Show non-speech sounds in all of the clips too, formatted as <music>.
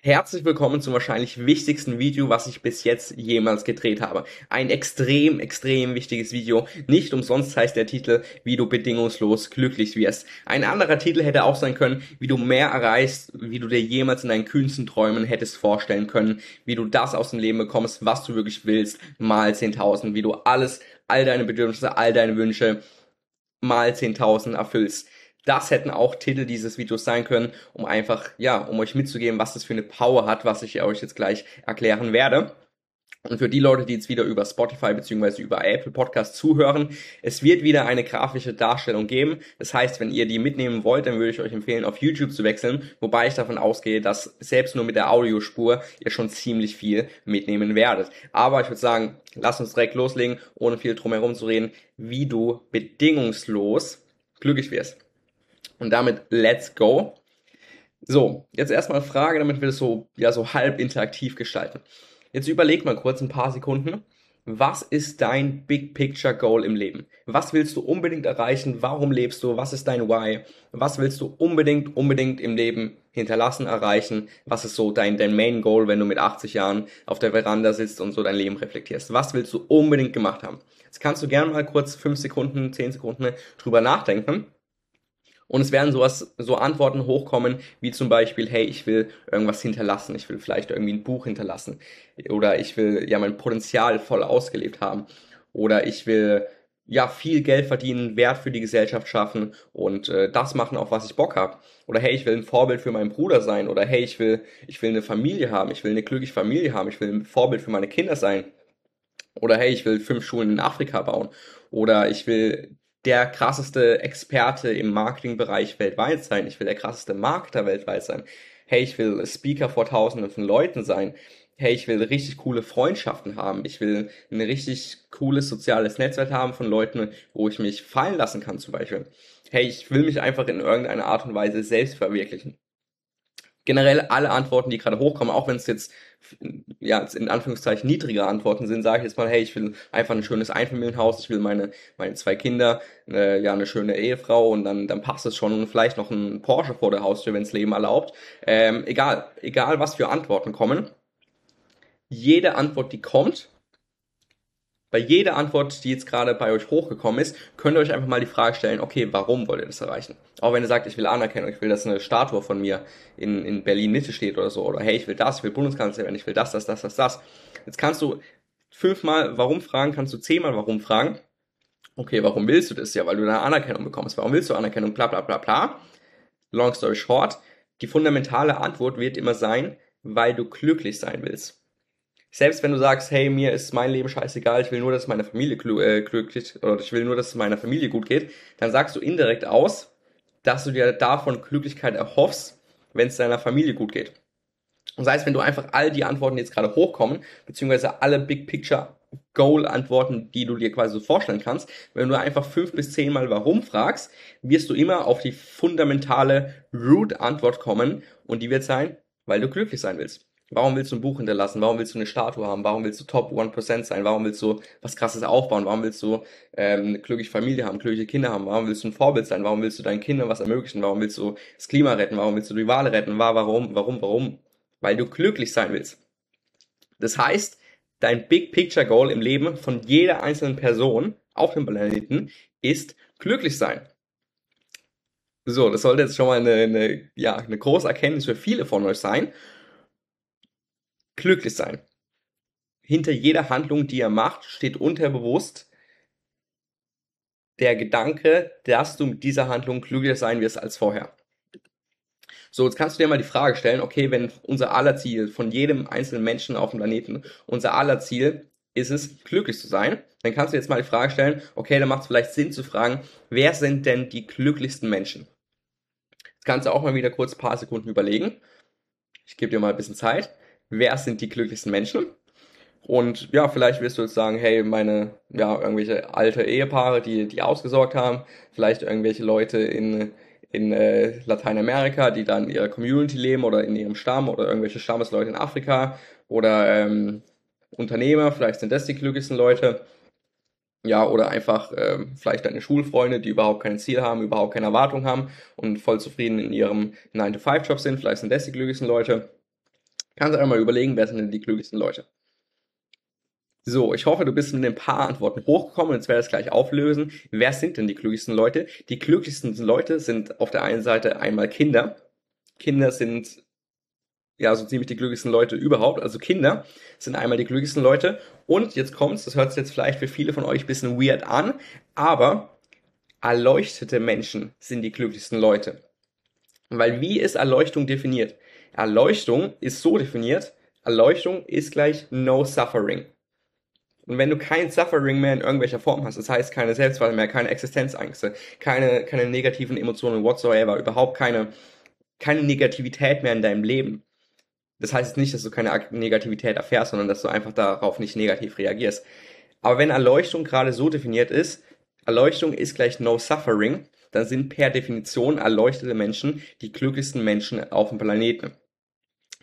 Herzlich willkommen zum wahrscheinlich wichtigsten Video, was ich bis jetzt jemals gedreht habe. Ein extrem, extrem wichtiges Video. Nicht umsonst heißt der Titel, wie du bedingungslos glücklich wirst. Ein anderer Titel hätte auch sein können, wie du mehr erreichst, wie du dir jemals in deinen kühnsten Träumen hättest vorstellen können, wie du das aus dem Leben bekommst, was du wirklich willst, mal 10.000, wie du alles, all deine Bedürfnisse, all deine Wünsche mal 10.000 erfüllst. Das hätten auch Titel dieses Videos sein können, um einfach, ja, um euch mitzugeben, was das für eine Power hat, was ich euch jetzt gleich erklären werde. Und für die Leute, die jetzt wieder über Spotify bzw. über Apple Podcast zuhören, es wird wieder eine grafische Darstellung geben. Das heißt, wenn ihr die mitnehmen wollt, dann würde ich euch empfehlen, auf YouTube zu wechseln, wobei ich davon ausgehe, dass selbst nur mit der Audiospur ihr schon ziemlich viel mitnehmen werdet. Aber ich würde sagen, lasst uns direkt loslegen, ohne viel drumherum zu reden, wie du bedingungslos glücklich wirst. Und damit let's go. So, jetzt erstmal Frage, damit wir das so, ja, so halb interaktiv gestalten. Jetzt überleg mal kurz ein paar Sekunden. Was ist dein Big Picture Goal im Leben? Was willst du unbedingt erreichen? Warum lebst du? Was ist dein Why? Was willst du unbedingt, unbedingt im Leben hinterlassen, erreichen? Was ist so dein, dein Main Goal, wenn du mit 80 Jahren auf der Veranda sitzt und so dein Leben reflektierst? Was willst du unbedingt gemacht haben? Jetzt kannst du gerne mal kurz 5 Sekunden, 10 Sekunden drüber nachdenken und es werden sowas, so Antworten hochkommen, wie zum Beispiel, hey, ich will irgendwas hinterlassen, ich will vielleicht irgendwie ein Buch hinterlassen. Oder ich will ja mein Potenzial voll ausgelebt haben. Oder ich will ja viel Geld verdienen, Wert für die Gesellschaft schaffen und äh, das machen, auf was ich Bock habe. Oder hey, ich will ein Vorbild für meinen Bruder sein. Oder hey, ich will, ich will eine Familie haben, ich will eine glückliche Familie haben, ich will ein Vorbild für meine Kinder sein. Oder hey, ich will fünf Schulen in Afrika bauen. Oder ich will der krasseste Experte im Marketingbereich weltweit sein. Ich will der krasseste Marketer weltweit sein. Hey, ich will Speaker vor tausenden von Leuten sein. Hey, ich will richtig coole Freundschaften haben. Ich will ein richtig cooles soziales Netzwerk haben von Leuten, wo ich mich fallen lassen kann zum Beispiel. Hey, ich will mich einfach in irgendeiner Art und Weise selbst verwirklichen generell alle Antworten, die gerade hochkommen, auch wenn es jetzt ja in Anführungszeichen niedrige Antworten sind, sage ich jetzt mal, hey, ich will einfach ein schönes Einfamilienhaus, ich will meine meine zwei Kinder, äh, ja eine schöne Ehefrau und dann dann passt es schon und vielleicht noch ein Porsche vor der Haustür, wenn es Leben erlaubt. Ähm, egal egal was für Antworten kommen, jede Antwort, die kommt, bei jeder Antwort, die jetzt gerade bei euch hochgekommen ist, könnt ihr euch einfach mal die Frage stellen, okay, warum wollt ihr das erreichen? Auch wenn ihr sagt, ich will Anerkennung, ich will, dass eine Statue von mir in, in Berlin-Mitte steht oder so, oder hey, ich will das, ich will Bundeskanzler werden, ich will das, das, das, das, das. Jetzt kannst du fünfmal warum fragen, kannst du zehnmal warum fragen. Okay, warum willst du das? Ja, weil du eine Anerkennung bekommst. Warum willst du Anerkennung? Bla, bla, bla, bla. Long story short. Die fundamentale Antwort wird immer sein, weil du glücklich sein willst selbst wenn du sagst, hey, mir ist mein Leben scheißegal, ich will nur, dass meine Familie äh, glücklich oder ich will nur, dass es meiner Familie gut geht, dann sagst du indirekt aus, dass du dir davon Glücklichkeit erhoffst, wenn es deiner Familie gut geht. Und das heißt, wenn du einfach all die Antworten die jetzt gerade hochkommen, beziehungsweise alle Big Picture Goal Antworten, die du dir quasi so vorstellen kannst, wenn du einfach fünf bis zehn Mal warum fragst, wirst du immer auf die fundamentale Root Antwort kommen und die wird sein, weil du glücklich sein willst. Warum willst du ein Buch hinterlassen? Warum willst du eine Statue haben? Warum willst du Top 1% sein? Warum willst du was krasses aufbauen? Warum willst du ähm, eine glückliche Familie haben, glückliche Kinder haben? Warum willst du ein Vorbild sein? Warum willst du deinen Kindern was ermöglichen? Warum willst du das Klima retten? Warum willst du die Wale retten? Warum, warum, warum? Weil du glücklich sein willst. Das heißt, dein Big Picture Goal im Leben von jeder einzelnen Person auf dem Planeten ist glücklich sein. So, das sollte jetzt schon mal eine, eine, ja, eine große Erkenntnis für viele von euch sein glücklich sein. Hinter jeder Handlung, die er macht, steht unterbewusst der Gedanke, dass du mit dieser Handlung glücklicher sein wirst als vorher. So, jetzt kannst du dir mal die Frage stellen, okay, wenn unser aller Ziel von jedem einzelnen Menschen auf dem Planeten, unser aller Ziel ist es, glücklich zu sein, dann kannst du jetzt mal die Frage stellen, okay, dann macht es vielleicht Sinn zu fragen, wer sind denn die glücklichsten Menschen? Jetzt kannst du auch mal wieder kurz ein paar Sekunden überlegen. Ich gebe dir mal ein bisschen Zeit wer sind die glücklichsten Menschen? Und ja, vielleicht wirst du jetzt sagen, hey, meine, ja, irgendwelche alte Ehepaare, die, die ausgesorgt haben, vielleicht irgendwelche Leute in, in äh, Lateinamerika, die dann in ihrer Community leben oder in ihrem Stamm oder irgendwelche Stammesleute in Afrika oder ähm, Unternehmer, vielleicht sind das die glücklichsten Leute. Ja, oder einfach ähm, vielleicht deine Schulfreunde, die überhaupt kein Ziel haben, überhaupt keine Erwartung haben und voll zufrieden in ihrem 9-to-5-Job sind, vielleicht sind das die glücklichsten Leute. Kannst du einmal überlegen, wer sind denn die glücklichsten Leute? So, ich hoffe, du bist mit ein paar Antworten hochgekommen jetzt werde ich das gleich auflösen. Wer sind denn die glücklichsten Leute? Die glücklichsten Leute sind auf der einen Seite einmal Kinder. Kinder sind ja so ziemlich die glücklichsten Leute überhaupt. Also Kinder sind einmal die glücklichsten Leute. Und jetzt kommt's, das hört sich jetzt vielleicht für viele von euch ein bisschen weird an, aber erleuchtete Menschen sind die glücklichsten Leute. Weil wie ist Erleuchtung definiert? Erleuchtung ist so definiert, Erleuchtung ist gleich no suffering. Und wenn du kein Suffering mehr in irgendwelcher Form hast, das heißt keine Selbstzweifel mehr, keine Existenzängste, keine, keine negativen Emotionen whatsoever, überhaupt keine, keine Negativität mehr in deinem Leben. Das heißt nicht, dass du keine Negativität erfährst, sondern dass du einfach darauf nicht negativ reagierst. Aber wenn Erleuchtung gerade so definiert ist, Erleuchtung ist gleich No Suffering, dann sind per Definition erleuchtete Menschen die glücklichsten Menschen auf dem Planeten.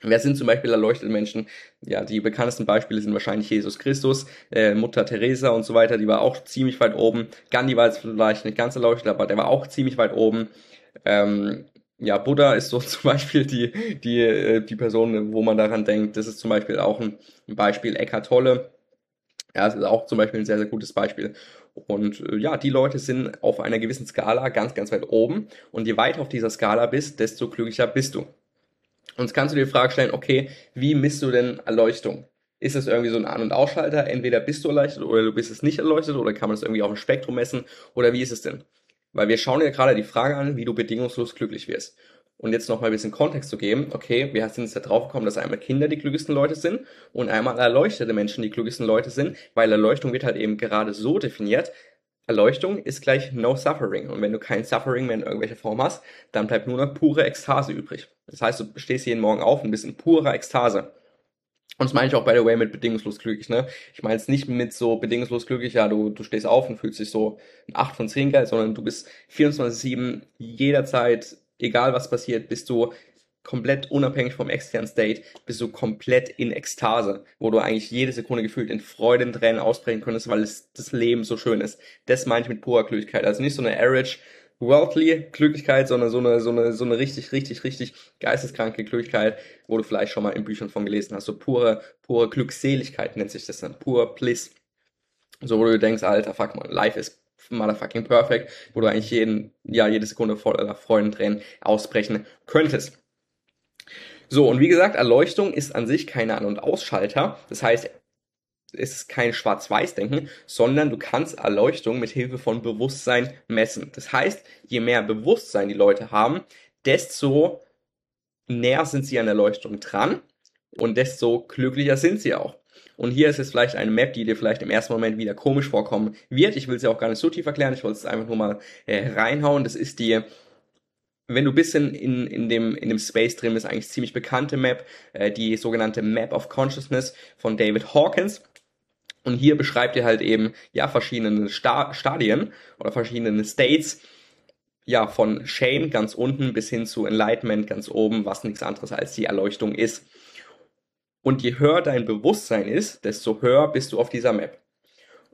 Wer sind zum Beispiel erleuchtete Menschen? Ja, die bekanntesten Beispiele sind wahrscheinlich Jesus Christus, äh, Mutter Teresa und so weiter, die war auch ziemlich weit oben. Gandhi war jetzt vielleicht nicht ganz erleuchtet, aber der war auch ziemlich weit oben. Ähm, ja, Buddha ist so <laughs> zum Beispiel die, die, äh, die Person, wo man daran denkt. Das ist zum Beispiel auch ein Beispiel. Eckhart Tolle, ja, das ist auch zum Beispiel ein sehr, sehr gutes Beispiel. Und äh, ja, die Leute sind auf einer gewissen Skala ganz, ganz weit oben. Und je weiter auf dieser Skala bist, desto glücklicher bist du. Und jetzt kannst du dir die Frage stellen, okay, wie misst du denn Erleuchtung? Ist es irgendwie so ein An- und Ausschalter? Entweder bist du erleuchtet oder du bist es nicht erleuchtet oder kann man es irgendwie auf dem Spektrum messen? Oder wie ist es denn? Weil wir schauen ja gerade die Frage an, wie du bedingungslos glücklich wirst. Und jetzt noch mal ein bisschen Kontext zu geben, okay, wir sind jetzt da drauf gekommen, dass einmal Kinder die glücklichsten Leute sind und einmal erleuchtete Menschen die glücklichsten Leute sind, weil Erleuchtung wird halt eben gerade so definiert, Erleuchtung ist gleich No Suffering. Und wenn du kein Suffering mehr in irgendwelcher Form hast, dann bleibt nur noch pure Ekstase übrig. Das heißt, du stehst jeden Morgen auf und bist in purer Ekstase. Und das meine ich auch, by the way, mit bedingungslos glücklich, ne? Ich meine es nicht mit so bedingungslos glücklich, ja, du, du stehst auf und fühlst dich so ein 8 von 10 geil, sondern du bist 24-7 jederzeit, egal was passiert, bist du komplett unabhängig vom externen State, bist du komplett in Ekstase, wo du eigentlich jede Sekunde gefühlt in Freudentränen ausbrechen könntest, weil es, das Leben so schön ist. Das meine ich mit purer Glücklichkeit. Also nicht so eine average worldly Glücklichkeit, sondern so eine, so eine, so eine richtig, richtig, richtig geisteskranke Glücklichkeit, wo du vielleicht schon mal in Büchern von gelesen hast. So pure, pure Glückseligkeit nennt sich das dann. Pure Bliss. So, wo du denkst, alter, fuck man, life is motherfucking perfect, wo du eigentlich jeden, ja, jede Sekunde voller Freudentränen ausbrechen könntest. So, und wie gesagt, Erleuchtung ist an sich keine An- und Ausschalter. Das heißt, es ist kein Schwarz-Weiß-Denken, sondern du kannst Erleuchtung mit Hilfe von Bewusstsein messen. Das heißt, je mehr Bewusstsein die Leute haben, desto näher sind sie an Erleuchtung dran und desto glücklicher sind sie auch. Und hier ist jetzt vielleicht eine Map, die dir vielleicht im ersten Moment wieder komisch vorkommen wird. Ich will sie auch gar nicht so tief erklären, ich wollte es einfach nur mal äh, reinhauen. Das ist die wenn du bisschen in, in, dem, in dem Space drin bist, eigentlich ziemlich bekannte Map, äh, die sogenannte Map of Consciousness von David Hawkins. Und hier beschreibt ihr halt eben, ja, verschiedene Sta Stadien oder verschiedene States, ja, von Shame ganz unten bis hin zu Enlightenment ganz oben, was nichts anderes als die Erleuchtung ist. Und je höher dein Bewusstsein ist, desto höher bist du auf dieser Map.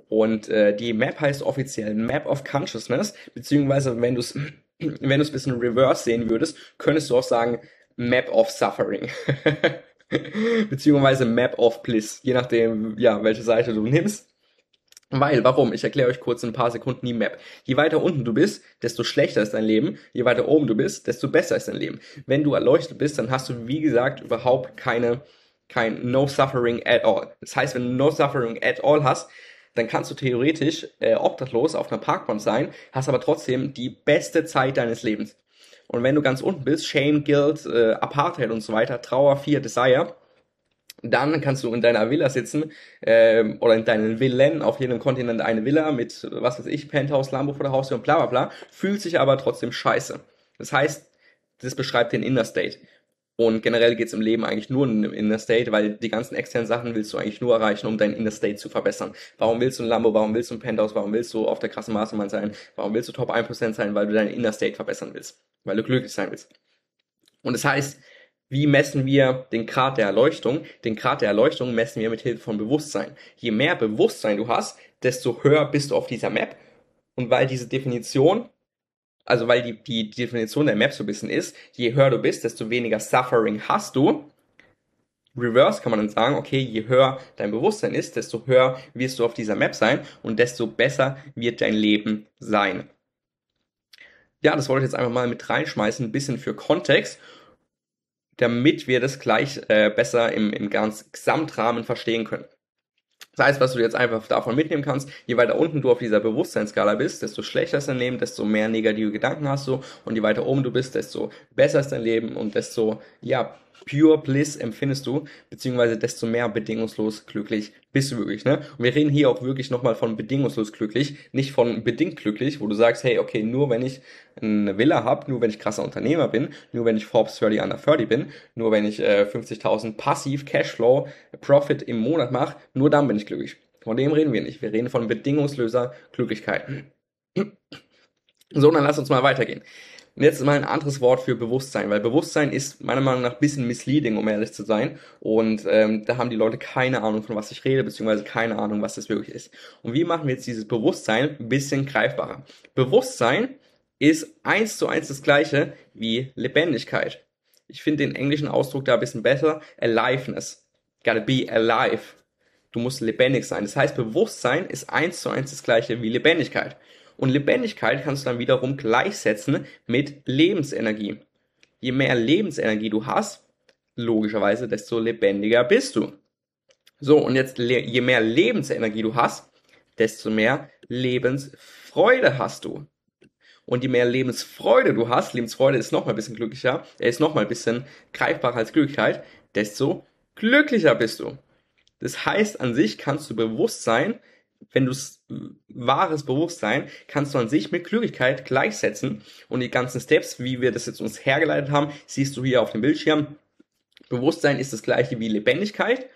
Und äh, die Map heißt offiziell Map of Consciousness, beziehungsweise wenn du es <clears throat> wenn du es ein bisschen reverse sehen würdest, könntest du auch sagen Map of Suffering. <laughs> Beziehungsweise Map of Bliss, je nachdem, ja, welche Seite du nimmst. Weil, warum? Ich erkläre euch kurz in ein paar Sekunden die Map. Je weiter unten du bist, desto schlechter ist dein Leben. Je weiter oben du bist, desto besser ist dein Leben. Wenn du erleuchtet bist, dann hast du, wie gesagt, überhaupt keine, kein No Suffering at all. Das heißt, wenn du No Suffering at all hast, dann kannst du theoretisch äh, obdachlos auf einer Parkbank sein, hast aber trotzdem die beste Zeit deines Lebens. Und wenn du ganz unten bist, Shame, Guilt, äh, Apartheid und so weiter, Trauer, Fear, Desire, dann kannst du in deiner Villa sitzen ähm, oder in deinen Villen, auf jedem Kontinent eine Villa mit, was weiß ich, Penthouse, Lambo vor der Haustür und bla bla bla, fühlt sich aber trotzdem scheiße. Das heißt, das beschreibt den Inner State. Und generell geht es im Leben eigentlich nur in Inner State, weil die ganzen externen Sachen willst du eigentlich nur erreichen, um deinen Inner State zu verbessern. Warum willst du ein Lambo, warum willst du ein Penthouse, warum willst du auf der krassen Mastermann sein, warum willst du Top 1% sein, weil du deinen Inner State verbessern willst, weil du glücklich sein willst. Und das heißt, wie messen wir den Grad der Erleuchtung? Den Grad der Erleuchtung messen wir mit Hilfe von Bewusstsein. Je mehr Bewusstsein du hast, desto höher bist du auf dieser Map. Und weil diese Definition also weil die, die, Definition der Map so ein bisschen ist, je höher du bist, desto weniger Suffering hast du. reverse kann man dann sagen, okay, je höher dein Bewusstsein ist, desto höher wirst du auf dieser Map sein und desto besser wird dein Leben sein. Ja, das wollte ich jetzt einfach mal mit reinschmeißen, ein bisschen für Kontext, damit wir das gleich äh, besser im, im ganz Gesamtrahmen verstehen können. Das heißt, was du jetzt einfach davon mitnehmen kannst, je weiter unten du auf dieser Bewusstseinsskala bist, desto schlechter ist dein Leben, desto mehr negative Gedanken hast du. Und je weiter oben du bist, desto besser ist dein Leben und desto, ja, pure Bliss empfindest du, beziehungsweise desto mehr bedingungslos glücklich bist du wirklich, ne? Und wir reden hier auch wirklich nochmal von bedingungslos glücklich, nicht von bedingt glücklich, wo du sagst, hey, okay, nur wenn ich eine Villa habe, nur wenn ich krasser Unternehmer bin, nur wenn ich Forbes 30 under 30 bin, nur wenn ich äh, 50.000 passiv Cashflow Profit im Monat mache, nur dann bin ich glücklich. Von dem reden wir nicht. Wir reden von bedingungsloser Glücklichkeit. So, dann lass uns mal weitergehen. Und jetzt mal ein anderes Wort für Bewusstsein, weil Bewusstsein ist meiner Meinung nach ein bisschen misleading, um ehrlich zu sein. Und ähm, da haben die Leute keine Ahnung, von was ich rede, beziehungsweise keine Ahnung, was das wirklich ist. Und wie machen wir jetzt dieses Bewusstsein ein bisschen greifbarer? Bewusstsein ist eins zu eins das gleiche wie Lebendigkeit. Ich finde den englischen Ausdruck da ein bisschen besser. Aliveness. Gotta be alive. Du musst lebendig sein. Das heißt, Bewusstsein ist eins zu eins das gleiche wie Lebendigkeit. Und Lebendigkeit kannst du dann wiederum gleichsetzen mit Lebensenergie. Je mehr Lebensenergie du hast, logischerweise, desto lebendiger bist du. So, und jetzt, je mehr Lebensenergie du hast, desto mehr Lebensfreude hast du. Und je mehr Lebensfreude du hast, Lebensfreude ist nochmal ein bisschen glücklicher, er ist nochmal ein bisschen greifbarer als Glücklichkeit, desto glücklicher bist du. Das heißt, an sich kannst du bewusst sein, wenn du wahres Bewusstsein kannst du an sich mit Glücklichkeit gleichsetzen und die ganzen Steps, wie wir das jetzt uns hergeleitet haben, siehst du hier auf dem Bildschirm. Bewusstsein ist das gleiche wie Lebendigkeit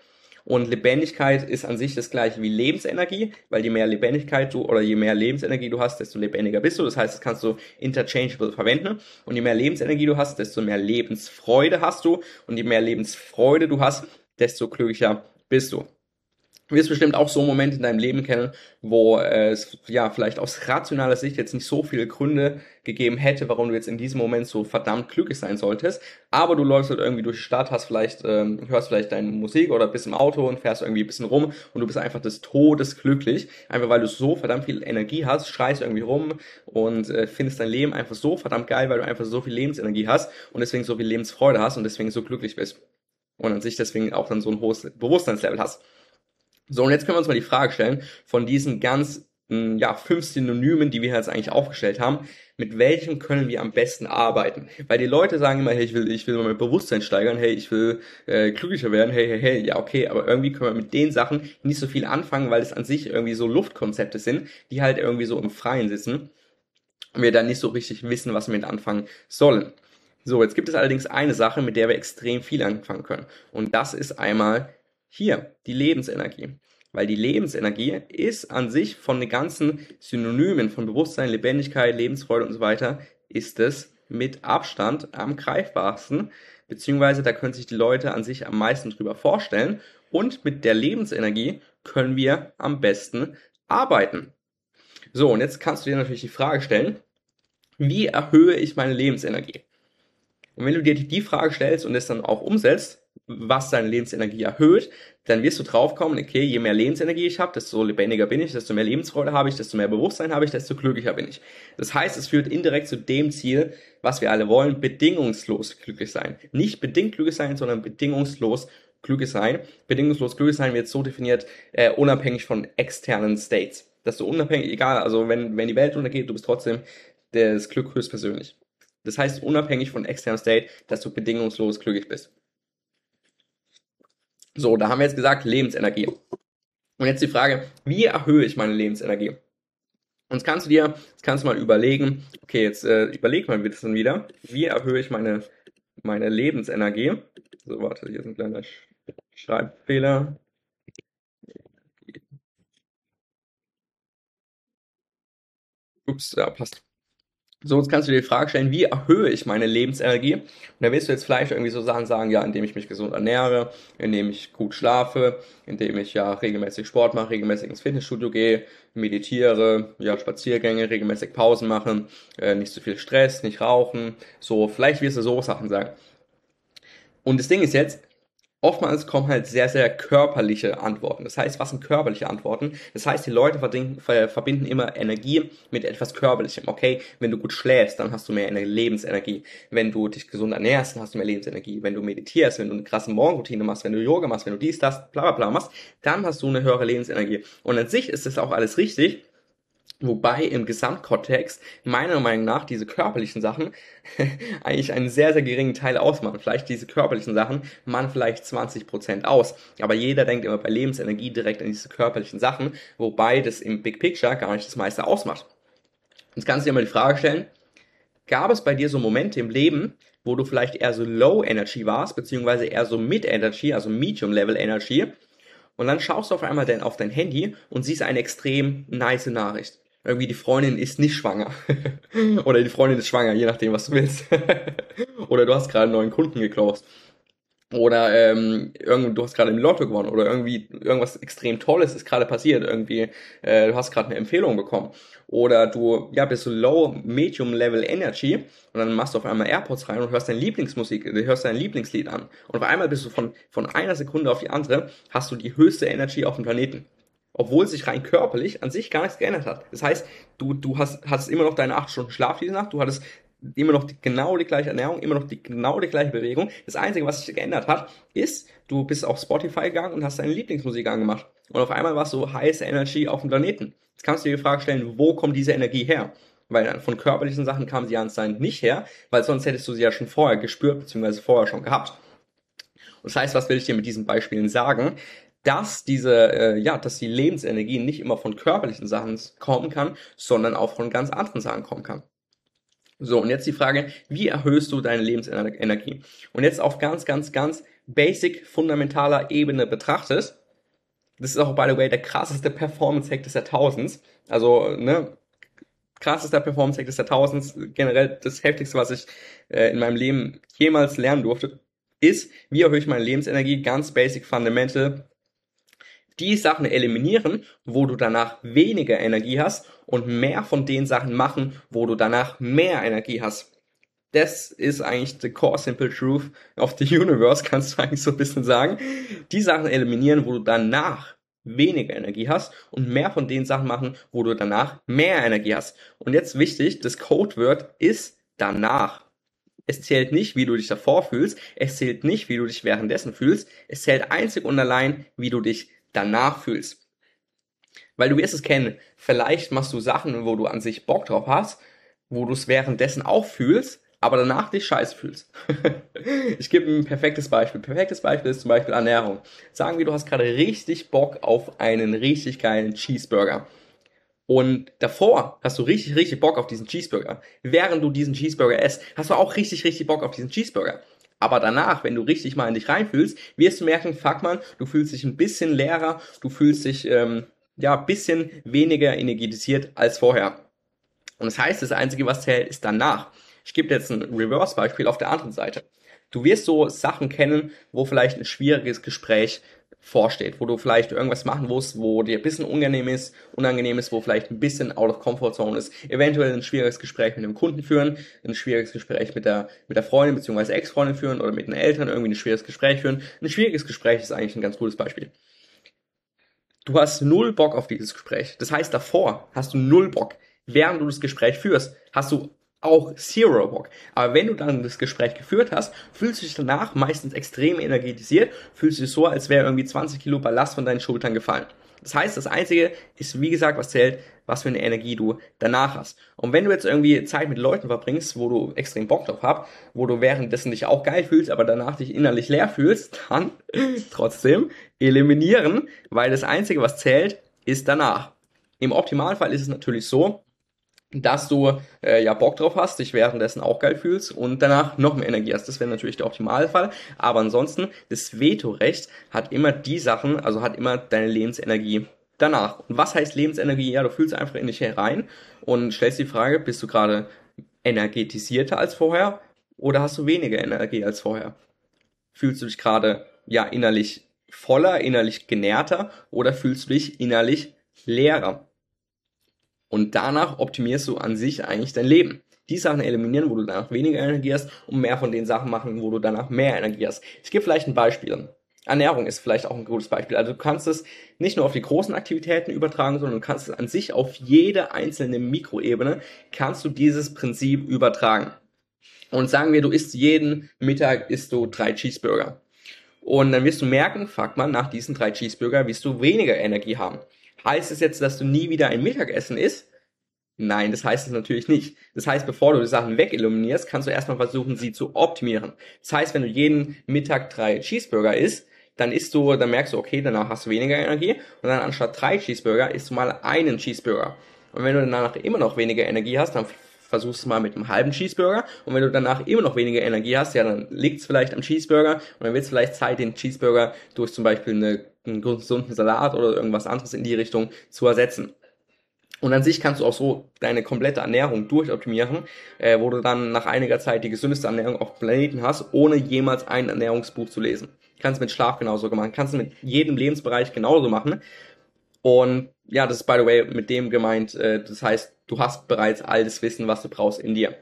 und Lebendigkeit ist an sich das gleiche wie Lebensenergie, weil je mehr Lebendigkeit du oder je mehr Lebensenergie du hast, desto lebendiger bist du. Das heißt, das kannst du interchangeable verwenden. Und je mehr Lebensenergie du hast, desto mehr Lebensfreude hast du. Und je mehr Lebensfreude du hast, desto glücklicher bist du. Wirst bestimmt auch so Momente in deinem Leben kennen, wo es ja vielleicht aus rationaler Sicht jetzt nicht so viele Gründe gegeben hätte, warum du jetzt in diesem Moment so verdammt glücklich sein solltest. Aber du läufst halt irgendwie durch die Stadt, hast vielleicht, ähm, hörst vielleicht deine Musik oder bist im Auto und fährst irgendwie ein bisschen rum und du bist einfach des Todes glücklich. Einfach weil du so verdammt viel Energie hast, schreist irgendwie rum und äh, findest dein Leben einfach so verdammt geil, weil du einfach so viel Lebensenergie hast und deswegen so viel Lebensfreude hast und deswegen so glücklich bist. Und an sich deswegen auch dann so ein hohes Bewusstseinslevel hast. So, und jetzt können wir uns mal die Frage stellen, von diesen ganz, hm, ja, fünf Synonymen, die wir jetzt eigentlich aufgestellt haben, mit welchem können wir am besten arbeiten? Weil die Leute sagen immer, hey, ich will, ich will mein Bewusstsein steigern, hey, ich will äh, glücklicher werden, hey, hey, hey, ja, okay, aber irgendwie können wir mit den Sachen nicht so viel anfangen, weil es an sich irgendwie so Luftkonzepte sind, die halt irgendwie so im Freien sitzen und wir dann nicht so richtig wissen, was wir mit anfangen sollen. So, jetzt gibt es allerdings eine Sache, mit der wir extrem viel anfangen können. Und das ist einmal hier, die Lebensenergie. Weil die Lebensenergie ist an sich von den ganzen Synonymen von Bewusstsein, Lebendigkeit, Lebensfreude und so weiter, ist es mit Abstand am greifbarsten, beziehungsweise da können sich die Leute an sich am meisten drüber vorstellen und mit der Lebensenergie können wir am besten arbeiten. So, und jetzt kannst du dir natürlich die Frage stellen, wie erhöhe ich meine Lebensenergie? Und wenn du dir die Frage stellst und es dann auch umsetzt, was deine Lebensenergie erhöht, dann wirst du draufkommen, okay, je mehr Lebensenergie ich habe, desto lebendiger bin ich, desto mehr Lebensfreude habe ich, desto mehr Bewusstsein habe ich, desto glücklicher bin ich. Das heißt, es führt indirekt zu dem Ziel, was wir alle wollen, bedingungslos glücklich sein. Nicht bedingt glücklich sein, sondern bedingungslos glücklich sein. Bedingungslos glücklich sein wird so definiert, äh, unabhängig von externen States. Dass du unabhängig, egal, also wenn, wenn die Welt untergeht, du bist trotzdem das Glück höchstpersönlich. Das heißt, unabhängig von externen State, dass du bedingungslos glücklich bist. So, da haben wir jetzt gesagt, Lebensenergie. Und jetzt die Frage, wie erhöhe ich meine Lebensenergie? Und jetzt kannst du dir, jetzt kannst du mal überlegen, okay, jetzt äh, überleg mal bitte wieder, wie erhöhe ich meine, meine Lebensenergie? So, warte, hier ist ein kleiner Schreibfehler. Ups, ja, passt. So, jetzt kannst du dir die Frage stellen, wie erhöhe ich meine Lebensenergie? Und da willst du jetzt vielleicht irgendwie so Sachen sagen, ja, indem ich mich gesund ernähre, indem ich gut schlafe, indem ich ja regelmäßig Sport mache, regelmäßig ins Fitnessstudio gehe, meditiere, ja, Spaziergänge, regelmäßig Pausen machen, äh, nicht zu viel Stress, nicht rauchen. So, vielleicht wirst du so Sachen sagen. Und das Ding ist jetzt, oftmals kommen halt sehr, sehr körperliche Antworten. Das heißt, was sind körperliche Antworten? Das heißt, die Leute verbinden immer Energie mit etwas Körperlichem. Okay, wenn du gut schläfst, dann hast du mehr Lebensenergie. Wenn du dich gesund ernährst, dann hast du mehr Lebensenergie. Wenn du meditierst, wenn du eine krasse Morgenroutine machst, wenn du Yoga machst, wenn du dies, das, bla bla bla machst, dann hast du eine höhere Lebensenergie. Und an sich ist das auch alles richtig. Wobei im Gesamtkontext meiner Meinung nach diese körperlichen Sachen <laughs> eigentlich einen sehr, sehr geringen Teil ausmachen. Vielleicht diese körperlichen Sachen man vielleicht 20% aus. Aber jeder denkt immer bei Lebensenergie direkt an diese körperlichen Sachen, wobei das im Big Picture gar nicht das meiste ausmacht. Jetzt kannst du dir mal die Frage stellen, gab es bei dir so Momente im Leben, wo du vielleicht eher so Low Energy warst, beziehungsweise eher so Mid Energy, also Medium Level Energy, und dann schaust du auf einmal dann auf dein Handy und siehst eine extrem nice Nachricht irgendwie die Freundin ist nicht schwanger. <laughs> Oder die Freundin ist schwanger, je nachdem, was du willst. <laughs> Oder du hast gerade einen neuen Kunden geklaust. Oder ähm, irgendwie, du hast gerade im Lotto gewonnen oder irgendwie irgendwas extrem Tolles ist gerade passiert. Irgendwie, äh, du hast gerade eine Empfehlung bekommen. Oder du ja, bist so low, medium level energy und dann machst du auf einmal AirPods rein und hörst deine Lieblingsmusik, du hörst dein Lieblingslied an. Und auf einmal bist du von, von einer Sekunde auf die andere, hast du die höchste Energy auf dem Planeten obwohl sich rein körperlich an sich gar nichts geändert hat. Das heißt, du, du hast, hast immer noch deine acht Stunden Schlaf diese Nacht, du hattest immer noch die, genau die gleiche Ernährung, immer noch die, genau die gleiche Bewegung. Das Einzige, was sich geändert hat, ist, du bist auf Spotify gegangen und hast deine Lieblingsmusik angemacht. Und auf einmal warst du Highest Energy auf dem Planeten. Jetzt kannst du dir die Frage stellen, wo kommt diese Energie her? Weil von körperlichen Sachen kam sie anscheinend nicht her, weil sonst hättest du sie ja schon vorher gespürt, beziehungsweise vorher schon gehabt. Das heißt, was will ich dir mit diesen Beispielen sagen? Dass diese, äh, ja, dass die Lebensenergie nicht immer von körperlichen Sachen kommen kann, sondern auch von ganz anderen Sachen kommen kann. So, und jetzt die Frage, wie erhöhst du deine Lebensenergie? Und jetzt auf ganz, ganz, ganz basic, fundamentaler Ebene betrachtet, das ist auch, by the way, der krasseste Performance-Hack des Jahrtausends. Also, ne, krassester Performance-Hack des Jahrtausends, generell das heftigste, was ich äh, in meinem Leben jemals lernen durfte, ist, wie erhöhe ich meine Lebensenergie? Ganz basic, fundamental, die Sachen eliminieren, wo du danach weniger Energie hast und mehr von den Sachen machen, wo du danach mehr Energie hast. Das ist eigentlich the core simple truth of the <laughs> universe, kannst du eigentlich so ein bisschen sagen. Die Sachen eliminieren, wo du danach weniger Energie hast und mehr von den Sachen machen, wo du danach mehr Energie hast. Und jetzt wichtig, das Codewort ist danach. Es zählt nicht, wie du dich davor fühlst. Es zählt nicht, wie du dich währenddessen fühlst. Es zählt einzig und allein, wie du dich danach fühlst. Weil du wirst es kennen, vielleicht machst du Sachen, wo du an sich Bock drauf hast, wo du es währenddessen auch fühlst, aber danach dich scheiße fühlst. <laughs> ich gebe ein perfektes Beispiel. Perfektes Beispiel ist zum Beispiel Ernährung. Sagen wir, du hast gerade richtig Bock auf einen richtig geilen Cheeseburger. Und davor hast du richtig, richtig Bock auf diesen Cheeseburger. Während du diesen Cheeseburger isst, hast du auch richtig, richtig Bock auf diesen Cheeseburger. Aber danach, wenn du richtig mal in dich reinfühlst, wirst du merken, fuck man, du fühlst dich ein bisschen leerer, du fühlst dich ähm, ja ein bisschen weniger energetisiert als vorher. Und das heißt, das Einzige, was zählt, ist danach. Ich gebe jetzt ein Reverse-Beispiel auf der anderen Seite. Du wirst so Sachen kennen, wo vielleicht ein schwieriges Gespräch vorsteht, wo du vielleicht irgendwas machen musst, wo dir ein bisschen unangenehm ist, unangenehm ist, wo vielleicht ein bisschen out of comfort zone ist, eventuell ein schwieriges Gespräch mit einem Kunden führen, ein schwieriges Gespräch mit der, mit der Freundin bzw. Ex-Freundin führen oder mit den Eltern irgendwie ein schwieriges Gespräch führen. Ein schwieriges Gespräch ist eigentlich ein ganz gutes Beispiel. Du hast null Bock auf dieses Gespräch. Das heißt, davor hast du null Bock. Während du das Gespräch führst, hast du auch Zero Bock. Aber wenn du dann das Gespräch geführt hast, fühlst du dich danach meistens extrem energetisiert, fühlst du dich so, als wäre irgendwie 20 Kilo Ballast von deinen Schultern gefallen. Das heißt, das Einzige ist, wie gesagt, was zählt, was für eine Energie du danach hast. Und wenn du jetzt irgendwie Zeit mit Leuten verbringst, wo du extrem Bock drauf hast, wo du währenddessen dich auch geil fühlst, aber danach dich innerlich leer fühlst, <laughs> dann trotzdem eliminieren, weil das Einzige, was zählt, ist danach. Im Optimalfall ist es natürlich so, dass du äh, ja Bock drauf hast, dich währenddessen auch geil fühlst und danach noch mehr Energie hast. Das wäre natürlich der Optimalfall. Aber ansonsten, das Vetorecht hat immer die Sachen, also hat immer deine Lebensenergie danach. Und was heißt Lebensenergie? Ja, du fühlst einfach in dich herein und stellst die Frage, bist du gerade energetisierter als vorher oder hast du weniger Energie als vorher? Fühlst du dich gerade ja innerlich voller, innerlich genährter oder fühlst du dich innerlich leerer? Und danach optimierst du an sich eigentlich dein Leben. Die Sachen eliminieren, wo du danach weniger Energie hast und mehr von den Sachen machen, wo du danach mehr Energie hast. Ich gebe vielleicht ein Beispiel. Ernährung ist vielleicht auch ein gutes Beispiel. Also du kannst es nicht nur auf die großen Aktivitäten übertragen, sondern du kannst es an sich auf jede einzelne Mikroebene, kannst du dieses Prinzip übertragen. Und sagen wir, du isst jeden Mittag isst du drei Cheeseburger. Und dann wirst du merken, fuck man, nach diesen drei Cheeseburger wirst du weniger Energie haben. Heißt es jetzt, dass du nie wieder ein Mittagessen isst? Nein, das heißt es natürlich nicht. Das heißt, bevor du die Sachen wegeliminierst, kannst du erstmal versuchen, sie zu optimieren. Das heißt, wenn du jeden Mittag drei Cheeseburger isst, dann isst du, dann merkst du, okay, danach hast du weniger Energie und dann anstatt drei Cheeseburger isst du mal einen Cheeseburger. Und wenn du danach immer noch weniger Energie hast, dann versuchst du mal mit einem halben Cheeseburger und wenn du danach immer noch weniger Energie hast, ja, dann liegt es vielleicht am Cheeseburger und dann wird es vielleicht Zeit, den Cheeseburger durch zum Beispiel eine, einen gesunden Salat oder irgendwas anderes in die Richtung zu ersetzen. Und an sich kannst du auch so deine komplette Ernährung durchoptimieren, äh, wo du dann nach einiger Zeit die gesündeste Ernährung auf dem Planeten hast, ohne jemals ein Ernährungsbuch zu lesen. Kannst mit Schlaf genauso machen, kannst mit jedem Lebensbereich genauso machen. Und ja, das ist by the way mit dem gemeint, äh, das heißt, du hast bereits all das Wissen, was du brauchst in dir.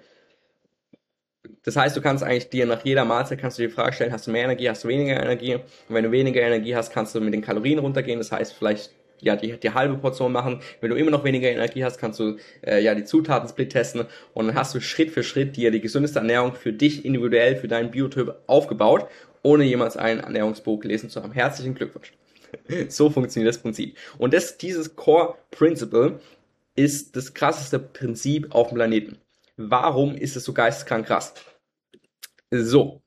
Das heißt, du kannst eigentlich dir nach jeder Mahlzeit kannst du die Frage stellen, hast du mehr Energie, hast du weniger Energie? Und wenn du weniger Energie hast, kannst du mit den Kalorien runtergehen. Das heißt, vielleicht ja die, die halbe Portion machen. Wenn du immer noch weniger Energie hast, kannst du äh, ja die Zutaten-Split testen und dann hast du Schritt für Schritt dir die gesündeste Ernährung für dich individuell, für deinen Biotyp aufgebaut, ohne jemals ein Ernährungsbuch gelesen zu haben. Herzlichen Glückwunsch. <laughs> so funktioniert das Prinzip. Und das, dieses Core Principle ist das krasseste Prinzip auf dem Planeten. Warum ist es so geisteskrank krass? So.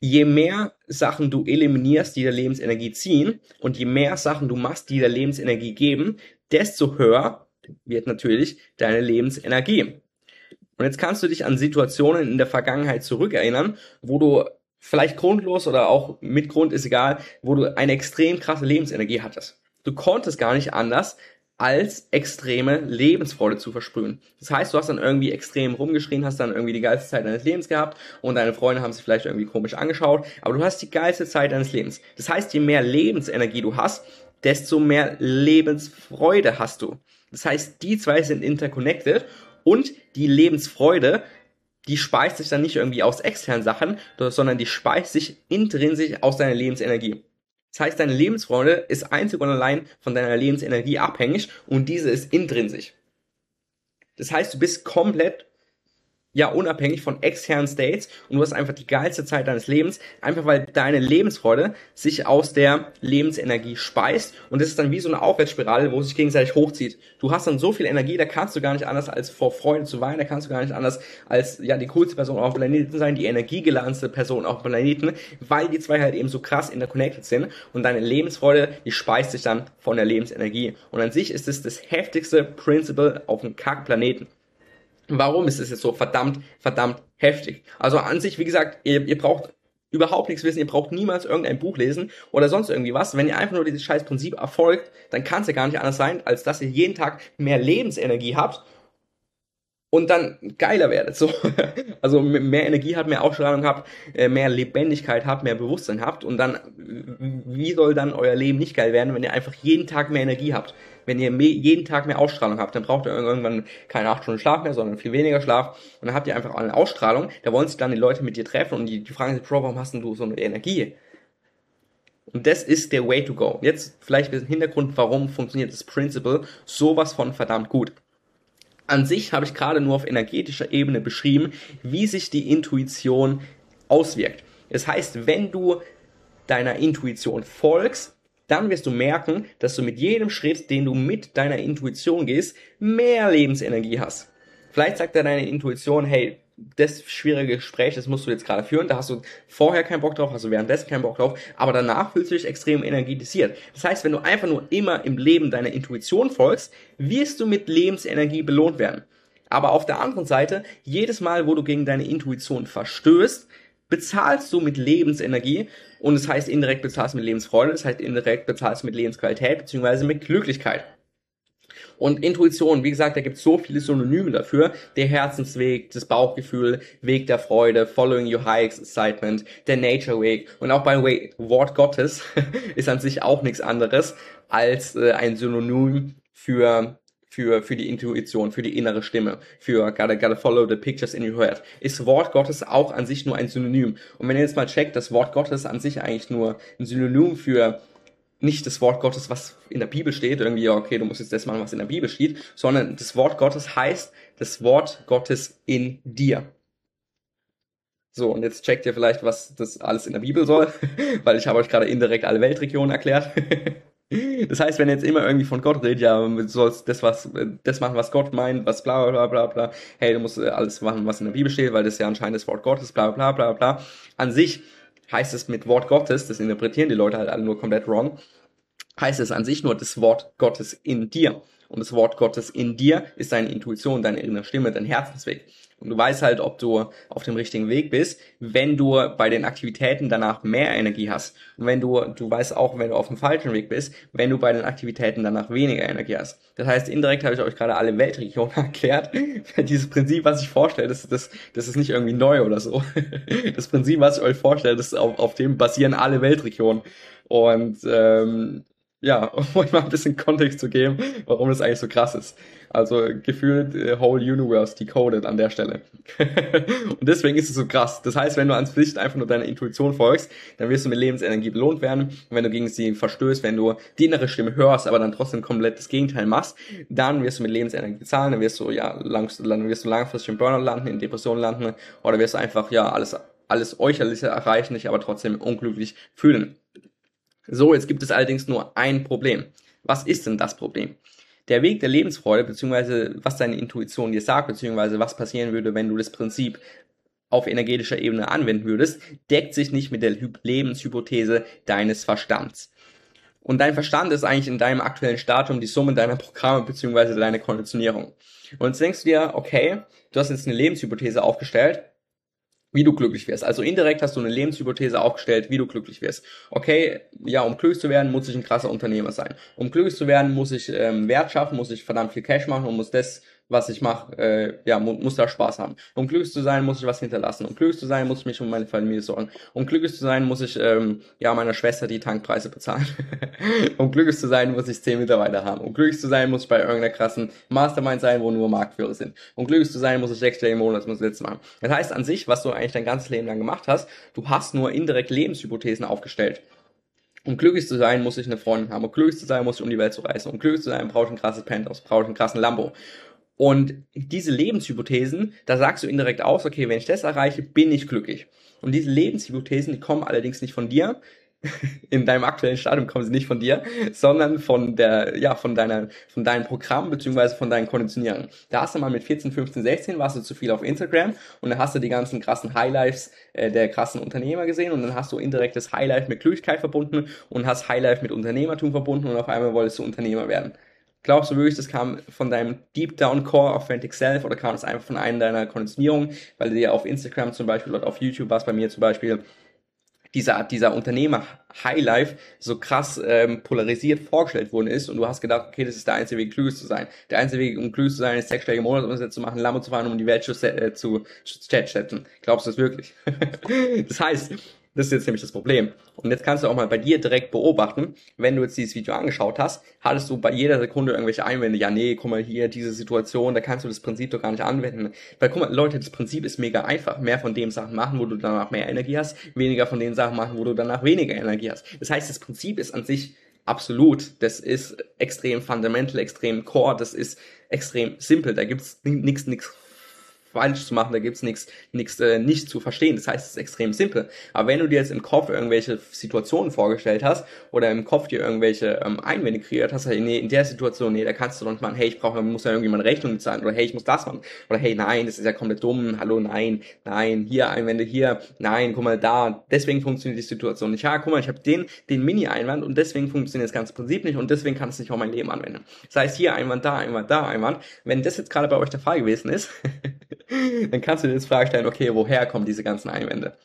Je mehr Sachen du eliminierst, die der Lebensenergie ziehen, und je mehr Sachen du machst, die der Lebensenergie geben, desto höher wird natürlich deine Lebensenergie. Und jetzt kannst du dich an Situationen in der Vergangenheit zurückerinnern, wo du vielleicht grundlos oder auch mit Grund ist egal, wo du eine extrem krasse Lebensenergie hattest. Du konntest gar nicht anders, als extreme Lebensfreude zu versprühen. Das heißt, du hast dann irgendwie extrem rumgeschrien, hast dann irgendwie die geilste Zeit deines Lebens gehabt und deine Freunde haben sich vielleicht irgendwie komisch angeschaut, aber du hast die geilste Zeit deines Lebens. Das heißt, je mehr Lebensenergie du hast, desto mehr Lebensfreude hast du. Das heißt, die zwei sind interconnected und die Lebensfreude, die speist sich dann nicht irgendwie aus externen Sachen, sondern die speist sich intrinsisch aus deiner Lebensenergie. Das heißt, deine Lebensfreude ist einzig und allein von deiner Lebensenergie abhängig und diese ist intrinsisch. Das heißt, du bist komplett ja unabhängig von externen States und du hast einfach die geilste Zeit deines Lebens, einfach weil deine Lebensfreude sich aus der Lebensenergie speist und das ist dann wie so eine Aufwärtsspirale, wo sich gegenseitig hochzieht. Du hast dann so viel Energie, da kannst du gar nicht anders als vor Freude zu weinen, da kannst du gar nicht anders als ja die coolste Person auf dem Planeten sein, die energiegeladenste Person auf dem Planeten, weil die zwei halt eben so krass interconnected sind und deine Lebensfreude, die speist sich dann von der Lebensenergie und an sich ist es das heftigste Principle auf dem Kackplaneten. Warum ist es jetzt so verdammt, verdammt heftig? Also an sich, wie gesagt, ihr, ihr braucht überhaupt nichts wissen, ihr braucht niemals irgendein Buch lesen oder sonst irgendwie was. Wenn ihr einfach nur dieses scheiß Prinzip erfolgt, dann kann es ja gar nicht anders sein, als dass ihr jeden Tag mehr Lebensenergie habt und dann geiler werdet. So. <laughs> Also mehr Energie habt, mehr Ausstrahlung habt, äh, mehr Lebendigkeit habt, mehr Bewusstsein habt und dann, wie soll dann euer Leben nicht geil werden, wenn ihr einfach jeden Tag mehr Energie habt? Wenn ihr jeden Tag mehr Ausstrahlung habt, dann braucht ihr irgendwann keine acht Stunden Schlaf mehr, sondern viel weniger Schlaf und dann habt ihr einfach eine Ausstrahlung, da wollen sich dann die Leute mit dir treffen und die, die fragen sich, Bro, warum hast denn du so eine Energie? Und das ist der Way to go. Jetzt vielleicht ein bisschen Hintergrund, warum funktioniert das Principle sowas von verdammt gut. An sich habe ich gerade nur auf energetischer Ebene beschrieben, wie sich die Intuition auswirkt. Das heißt, wenn du deiner Intuition folgst, dann wirst du merken, dass du mit jedem Schritt, den du mit deiner Intuition gehst, mehr Lebensenergie hast. Vielleicht sagt deine Intuition, hey, das schwierige Gespräch, das musst du jetzt gerade führen, da hast du vorher keinen Bock drauf, hast du währenddessen keinen Bock drauf, aber danach fühlst du dich extrem energetisiert. Das heißt, wenn du einfach nur immer im Leben deiner Intuition folgst, wirst du mit Lebensenergie belohnt werden. Aber auf der anderen Seite, jedes Mal, wo du gegen deine Intuition verstößt, bezahlst du mit Lebensenergie und das heißt indirekt bezahlst du mit Lebensfreude, das heißt indirekt bezahlst du mit Lebensqualität beziehungsweise mit Glücklichkeit. Und Intuition, wie gesagt, da gibt es so viele Synonyme dafür. Der Herzensweg, das Bauchgefühl, Weg der Freude, Following Your High Excitement, der Nature Weg. Und auch the way, Wort Gottes <laughs> ist an sich auch nichts anderes als äh, ein Synonym für für, für die Intuition, für die innere Stimme, für gotta, gotta follow the pictures in your head, ist Wort Gottes auch an sich nur ein Synonym. Und wenn ihr jetzt mal checkt, das Wort Gottes an sich eigentlich nur ein Synonym für nicht das Wort Gottes, was in der Bibel steht, irgendwie, okay, du musst jetzt das machen, was in der Bibel steht, sondern das Wort Gottes heißt das Wort Gottes in dir. So, und jetzt checkt ihr vielleicht, was das alles in der Bibel soll, <laughs> weil ich habe euch gerade indirekt alle Weltregionen erklärt. <laughs> Das heißt, wenn ihr jetzt immer irgendwie von Gott redet, ja, du sollst das, was, das machen, was Gott meint, was bla bla bla bla, hey, du musst alles machen, was in der Bibel steht, weil das ja anscheinend das Wort Gottes, bla bla bla bla. An sich heißt es mit Wort Gottes, das interpretieren die Leute halt alle nur komplett wrong, heißt es an sich nur das Wort Gottes in dir. Und das Wort Gottes in dir ist deine Intuition, deine innere Stimme, dein Herzensweg. Und du weißt halt, ob du auf dem richtigen Weg bist, wenn du bei den Aktivitäten danach mehr Energie hast. Und wenn du, du weißt auch, wenn du auf dem falschen Weg bist, wenn du bei den Aktivitäten danach weniger Energie hast. Das heißt, indirekt habe ich euch gerade alle Weltregionen <laughs> erklärt. Dieses Prinzip, was ich vorstelle, das, das, das ist nicht irgendwie neu oder so. <laughs> Das Prinzip, was ich euch vorstelle, das auf, auf dem basieren alle Weltregionen. Und ähm, ja, <laughs> um euch mal ein bisschen Kontext zu geben, warum das eigentlich so krass ist. Also gefühlt äh, Whole Universe decoded an der Stelle. <laughs> und deswegen ist es so krass. Das heißt, wenn du ans Pflicht einfach nur deiner Intuition folgst, dann wirst du mit Lebensenergie belohnt werden. Und wenn du gegen sie verstößt, wenn du die innere Stimme hörst, aber dann trotzdem komplett das Gegenteil machst, dann wirst du mit Lebensenergie bezahlen, dann wirst du ja lang, dann wirst du langfristig im Burnout landen, in Depressionen landen, oder wirst du einfach ja alles alles äußerliche erreichen, dich aber trotzdem unglücklich fühlen. So, jetzt gibt es allerdings nur ein Problem. Was ist denn das Problem? Der Weg der Lebensfreude, beziehungsweise was deine Intuition dir sagt, beziehungsweise was passieren würde, wenn du das Prinzip auf energetischer Ebene anwenden würdest, deckt sich nicht mit der Lebenshypothese deines Verstands. Und dein Verstand ist eigentlich in deinem aktuellen Stadium die Summe deiner Programme beziehungsweise deiner Konditionierung. Und jetzt denkst du dir, okay, du hast jetzt eine Lebenshypothese aufgestellt, wie du glücklich wirst. Also indirekt hast du eine Lebenshypothese aufgestellt, wie du glücklich wirst. Okay, ja, um glücklich zu werden, muss ich ein krasser Unternehmer sein. Um glücklich zu werden, muss ich ähm, Wert schaffen, muss ich verdammt viel Cash machen und muss das was ich mache, äh, ja, mu muss da Spaß haben. Um glücklich zu sein, muss ich was hinterlassen. Um glücklich zu sein, muss ich mich um meine Familie sorgen. Um glücklich zu sein, muss ich ähm, ja meiner Schwester die Tankpreise bezahlen. <laughs> um glücklich zu sein, muss ich zehn Mitarbeiter haben. Um glücklich zu sein, muss ich bei irgendeiner krassen Mastermind sein, wo nur Marktführer sind. Um glücklich zu sein, muss ich sechsstellige Monatsumsätze machen. Das heißt an sich, was du eigentlich dein ganzes Leben lang gemacht hast, du hast nur indirekt Lebenshypothesen aufgestellt. Um glücklich zu sein, muss ich eine Freundin haben. Um glücklich zu sein, muss ich um die Welt zu reisen. Um glücklich zu sein, brauche ich ein krasses Penthouse, brauche ich einen krassen Lambo. Und diese Lebenshypothesen, da sagst du indirekt aus, okay, wenn ich das erreiche, bin ich glücklich. Und diese Lebenshypothesen, die kommen allerdings nicht von dir. <laughs> In deinem aktuellen Stadium kommen sie nicht von dir, sondern von der, ja, von deiner, von deinem Programm, beziehungsweise von deinen Konditionierungen. Da hast du mal mit 14, 15, 16 warst du zu viel auf Instagram und dann hast du die ganzen krassen Highlights äh, der krassen Unternehmer gesehen und dann hast du indirekt das Highlight mit Glücklichkeit verbunden und hast Highlight mit Unternehmertum verbunden und auf einmal wolltest du Unternehmer werden. Glaubst du wirklich, das kam von deinem Deep Down Core Authentic Self oder kam das einfach von einem deiner Konditionierungen, weil dir auf Instagram zum Beispiel oder auf YouTube war es bei mir zum Beispiel dieser, dieser Unternehmer Highlife so krass ähm, polarisiert vorgestellt worden ist und du hast gedacht, okay, das ist der einzige Weg, klüger zu sein. Der einzige Weg, um klüger zu sein, ist sechsstellige Monatsumsätze zu machen, Lambo zu fahren, um die Welt zu, äh, zu, zu setzen. Glaubst du das wirklich? <laughs> das heißt, das ist jetzt nämlich das Problem. Und jetzt kannst du auch mal bei dir direkt beobachten, wenn du jetzt dieses Video angeschaut hast, hattest du bei jeder Sekunde irgendwelche Einwände. Ja, nee, guck mal hier, diese Situation, da kannst du das Prinzip doch gar nicht anwenden. Weil guck mal, Leute, das Prinzip ist mega einfach. Mehr von dem Sachen machen, wo du danach mehr Energie hast, weniger von den Sachen machen, wo du danach weniger Energie hast. Das heißt, das Prinzip ist an sich absolut. Das ist extrem fundamental, extrem core, das ist extrem simpel. Da gibt's nichts, nichts falsch zu machen, da gibt's nichts nichts äh, nicht zu verstehen. Das heißt, es ist extrem simpel. Aber wenn du dir jetzt im Kopf irgendwelche Situationen vorgestellt hast oder im Kopf dir irgendwelche ähm, Einwände kreiert hast, hey, nee, in der Situation, nee, da kannst du doch nicht machen, hey, ich brauche, muss ja irgendwie meine Rechnung bezahlen oder hey, ich muss das machen oder hey, nein, das ist ja komplett dumm, hallo, nein, nein, hier Einwände, hier, nein, guck mal da, deswegen funktioniert die Situation nicht. Ja, guck mal, ich habe den den Mini-Einwand und deswegen funktioniert das ganze Prinzip nicht und deswegen kann es nicht auf mein Leben anwenden. Das heißt, hier Einwand, da Einwand, da Einwand. Wenn das jetzt gerade bei euch der Fall gewesen ist, <laughs> dann kannst du dir jetzt Frage stellen, okay, woher kommen diese ganzen Einwände?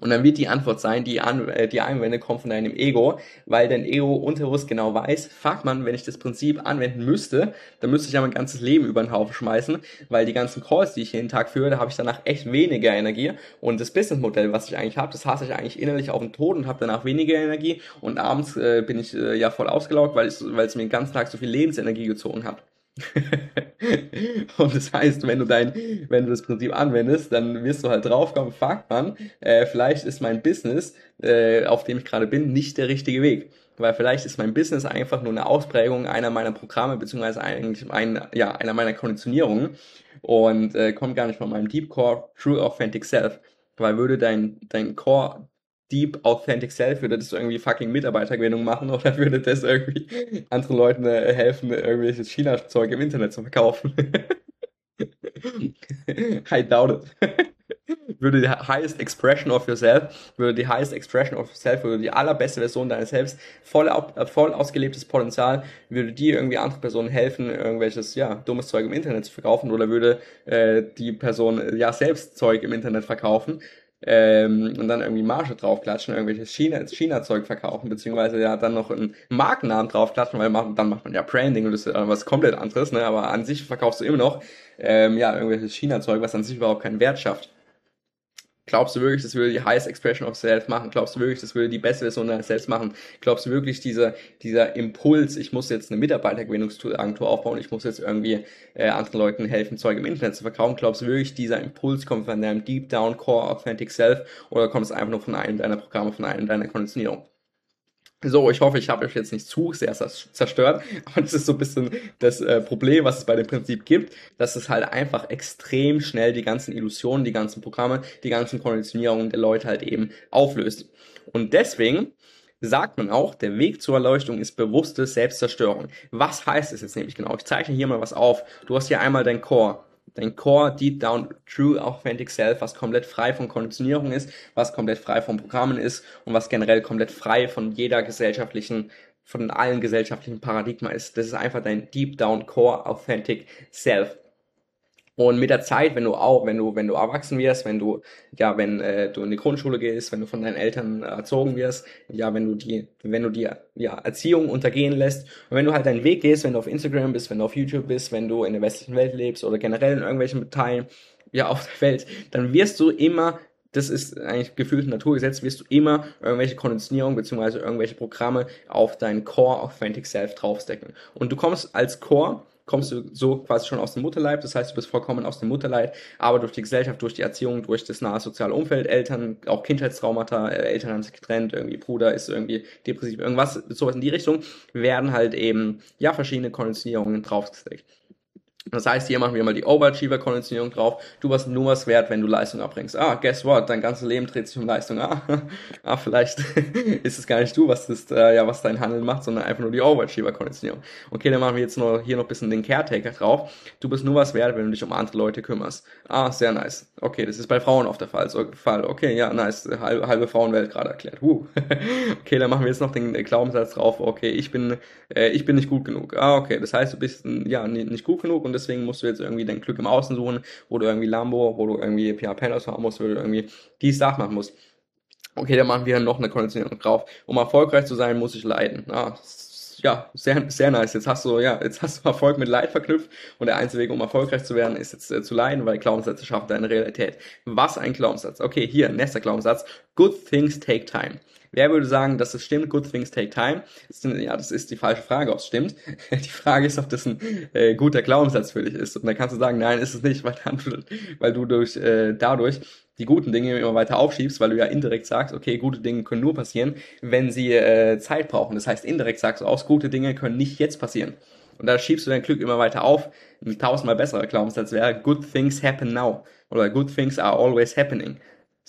Und dann wird die Antwort sein, die, An äh, die Einwände kommen von deinem Ego, weil dein Ego unterbewusst genau weiß, fuck man, wenn ich das Prinzip anwenden müsste, dann müsste ich ja mein ganzes Leben über den Haufen schmeißen, weil die ganzen Calls, die ich jeden Tag führe, da habe ich danach echt weniger Energie. Und das Businessmodell, was ich eigentlich habe, das hasse ich eigentlich innerlich auf den Tod und habe danach weniger Energie. Und abends äh, bin ich äh, ja voll ausgelaugt, weil, es mir den ganzen Tag so viel Lebensenergie gezogen hat. <laughs> und das heißt, wenn du dein, wenn du das Prinzip anwendest, dann wirst du halt draufkommen, fuck man, äh, vielleicht ist mein Business, äh, auf dem ich gerade bin, nicht der richtige Weg. Weil vielleicht ist mein Business einfach nur eine Ausprägung einer meiner Programme, beziehungsweise eigentlich ein, ja, einer meiner Konditionierungen und äh, kommt gar nicht von meinem Deep Core True Authentic Self. Weil würde dein, dein Core Deep Authentic Self, würde das irgendwie fucking Mitarbeitergewinnung machen oder <laughs> würde das irgendwie anderen Leuten äh, helfen, irgendwelches China-Zeug im Internet zu verkaufen? <laughs> I doubt it. <laughs> würde die highest expression of yourself, würde die highest expression of yourself, würde die allerbeste Version deines Selbst, voll, äh, voll ausgelebtes Potenzial, würde die irgendwie andere Personen helfen, irgendwelches, ja, dummes Zeug im Internet zu verkaufen oder würde äh, die Person ja selbst Zeug im Internet verkaufen ähm, und dann irgendwie Marge draufklatschen, irgendwelches China, China-Zeug verkaufen, beziehungsweise ja dann noch einen Markennamen draufklatschen, weil man, dann macht man ja Branding und das ist was komplett anderes, ne? aber an sich verkaufst du immer noch ähm, ja irgendwelches China-Zeug, was an sich überhaupt keinen Wert schafft. Glaubst du wirklich, das würde die highest expression of self machen? Glaubst du wirklich, das würde die beste Version deines Selbst machen? Glaubst du wirklich, dieser, dieser Impuls, ich muss jetzt eine Mitarbeitergewinnungsagentur aufbauen, ich muss jetzt irgendwie äh, anderen Leuten helfen, Zeug im Internet zu verkaufen? Glaubst du wirklich, dieser Impuls kommt von deinem Deep Down Core Authentic Self oder kommt es einfach nur von einem deiner Programme, von einem deiner Konditionierung? So, ich hoffe, ich habe euch jetzt nicht zu sehr zerstört, <laughs> aber das ist so ein bisschen das äh, Problem, was es bei dem Prinzip gibt, dass es halt einfach extrem schnell die ganzen Illusionen, die ganzen Programme, die ganzen Konditionierungen der Leute halt eben auflöst. Und deswegen sagt man auch, der Weg zur Erleuchtung ist bewusste Selbstzerstörung. Was heißt es jetzt nämlich genau? Ich zeichne hier mal was auf. Du hast hier einmal dein Core dein Core, Deep Down, True Authentic Self, was komplett frei von Konditionierung ist, was komplett frei von Programmen ist und was generell komplett frei von jeder gesellschaftlichen, von allen gesellschaftlichen Paradigma ist. Das ist einfach dein Deep Down Core Authentic Self. Und mit der Zeit, wenn du auch, wenn du, wenn du erwachsen wirst, wenn du, ja, wenn äh, du in die Grundschule gehst, wenn du von deinen Eltern erzogen wirst, ja, wenn du die, wenn du die ja, Erziehung untergehen lässt und wenn du halt deinen Weg gehst, wenn du auf Instagram bist, wenn du auf YouTube bist, wenn du in der westlichen Welt lebst oder generell in irgendwelchen Teilen ja auf der Welt, dann wirst du immer das ist eigentlich gefühlt Naturgesetz, wirst du immer irgendwelche Konditionierung beziehungsweise irgendwelche Programme auf dein Core Authentic Self draufstecken. Und du kommst als Core kommst du so quasi schon aus dem Mutterleib, das heißt, du bist vollkommen aus dem Mutterleib, aber durch die Gesellschaft, durch die Erziehung, durch das nahe soziale Umfeld, Eltern, auch Kindheitstraumata, äh, Eltern haben sich getrennt, irgendwie Bruder ist irgendwie depressiv, irgendwas, sowas in die Richtung, werden halt eben, ja, verschiedene Konditionierungen draufgesteckt. Das heißt, hier machen wir mal die Overachiever-Konditionierung drauf. Du warst nur was wert, wenn du Leistung abbringst. Ah, guess what? Dein ganzes Leben dreht sich um Leistung. Ah, <laughs> ah vielleicht <laughs> ist es gar nicht du, was das, äh, ja, was dein Handeln macht, sondern einfach nur die Overachiever-Konditionierung. Okay, dann machen wir jetzt noch, hier noch ein bisschen den Caretaker drauf. Du bist nur was wert, wenn du dich um andere Leute kümmerst. Ah, sehr nice. Okay, das ist bei Frauen oft der Fall. So, Fall. Okay, ja, nice. Halbe, halbe Frauenwelt gerade erklärt. Huh. <laughs> okay, dann machen wir jetzt noch den Glaubenssatz drauf. Okay, ich bin, äh, ich bin nicht gut genug. Ah, okay, das heißt, du bist, ja, nicht gut genug und deswegen musst du jetzt irgendwie dein Glück im Außen suchen, wo du irgendwie Lambo, wo du irgendwie PA Penthouse fahren musst, wo du irgendwie die Sache machen musst. Okay, dann machen wir noch eine Konditionierung drauf. Um erfolgreich zu sein, muss ich leiden. Ah, ja, sehr, sehr nice. Jetzt hast du, ja, jetzt hast du Erfolg mit Leid verknüpft und der einzige Weg, um erfolgreich zu werden, ist jetzt äh, zu leiden, weil Glaubenssätze schaffen deine Realität. Was ein Glaubenssatz. Okay, hier, nächster Glaubenssatz. Good things take time. Wer würde sagen, dass es stimmt? Good things take time. Ja, das ist die falsche Frage, ob es stimmt. <laughs> Die Frage ist, ob das ein äh, guter Glaubenssatz für dich ist. Und dann kannst du sagen, nein, ist es nicht, weil, dann, <laughs> weil du durch äh, dadurch die guten Dinge immer weiter aufschiebst, weil du ja indirekt sagst, okay, gute Dinge können nur passieren, wenn sie äh, Zeit brauchen. Das heißt, indirekt sagst du aus, gute Dinge können nicht jetzt passieren. Und da schiebst du dein Glück immer weiter auf. Ein tausendmal besserer Glaubenssatz wäre, good things happen now. Oder good things are always happening.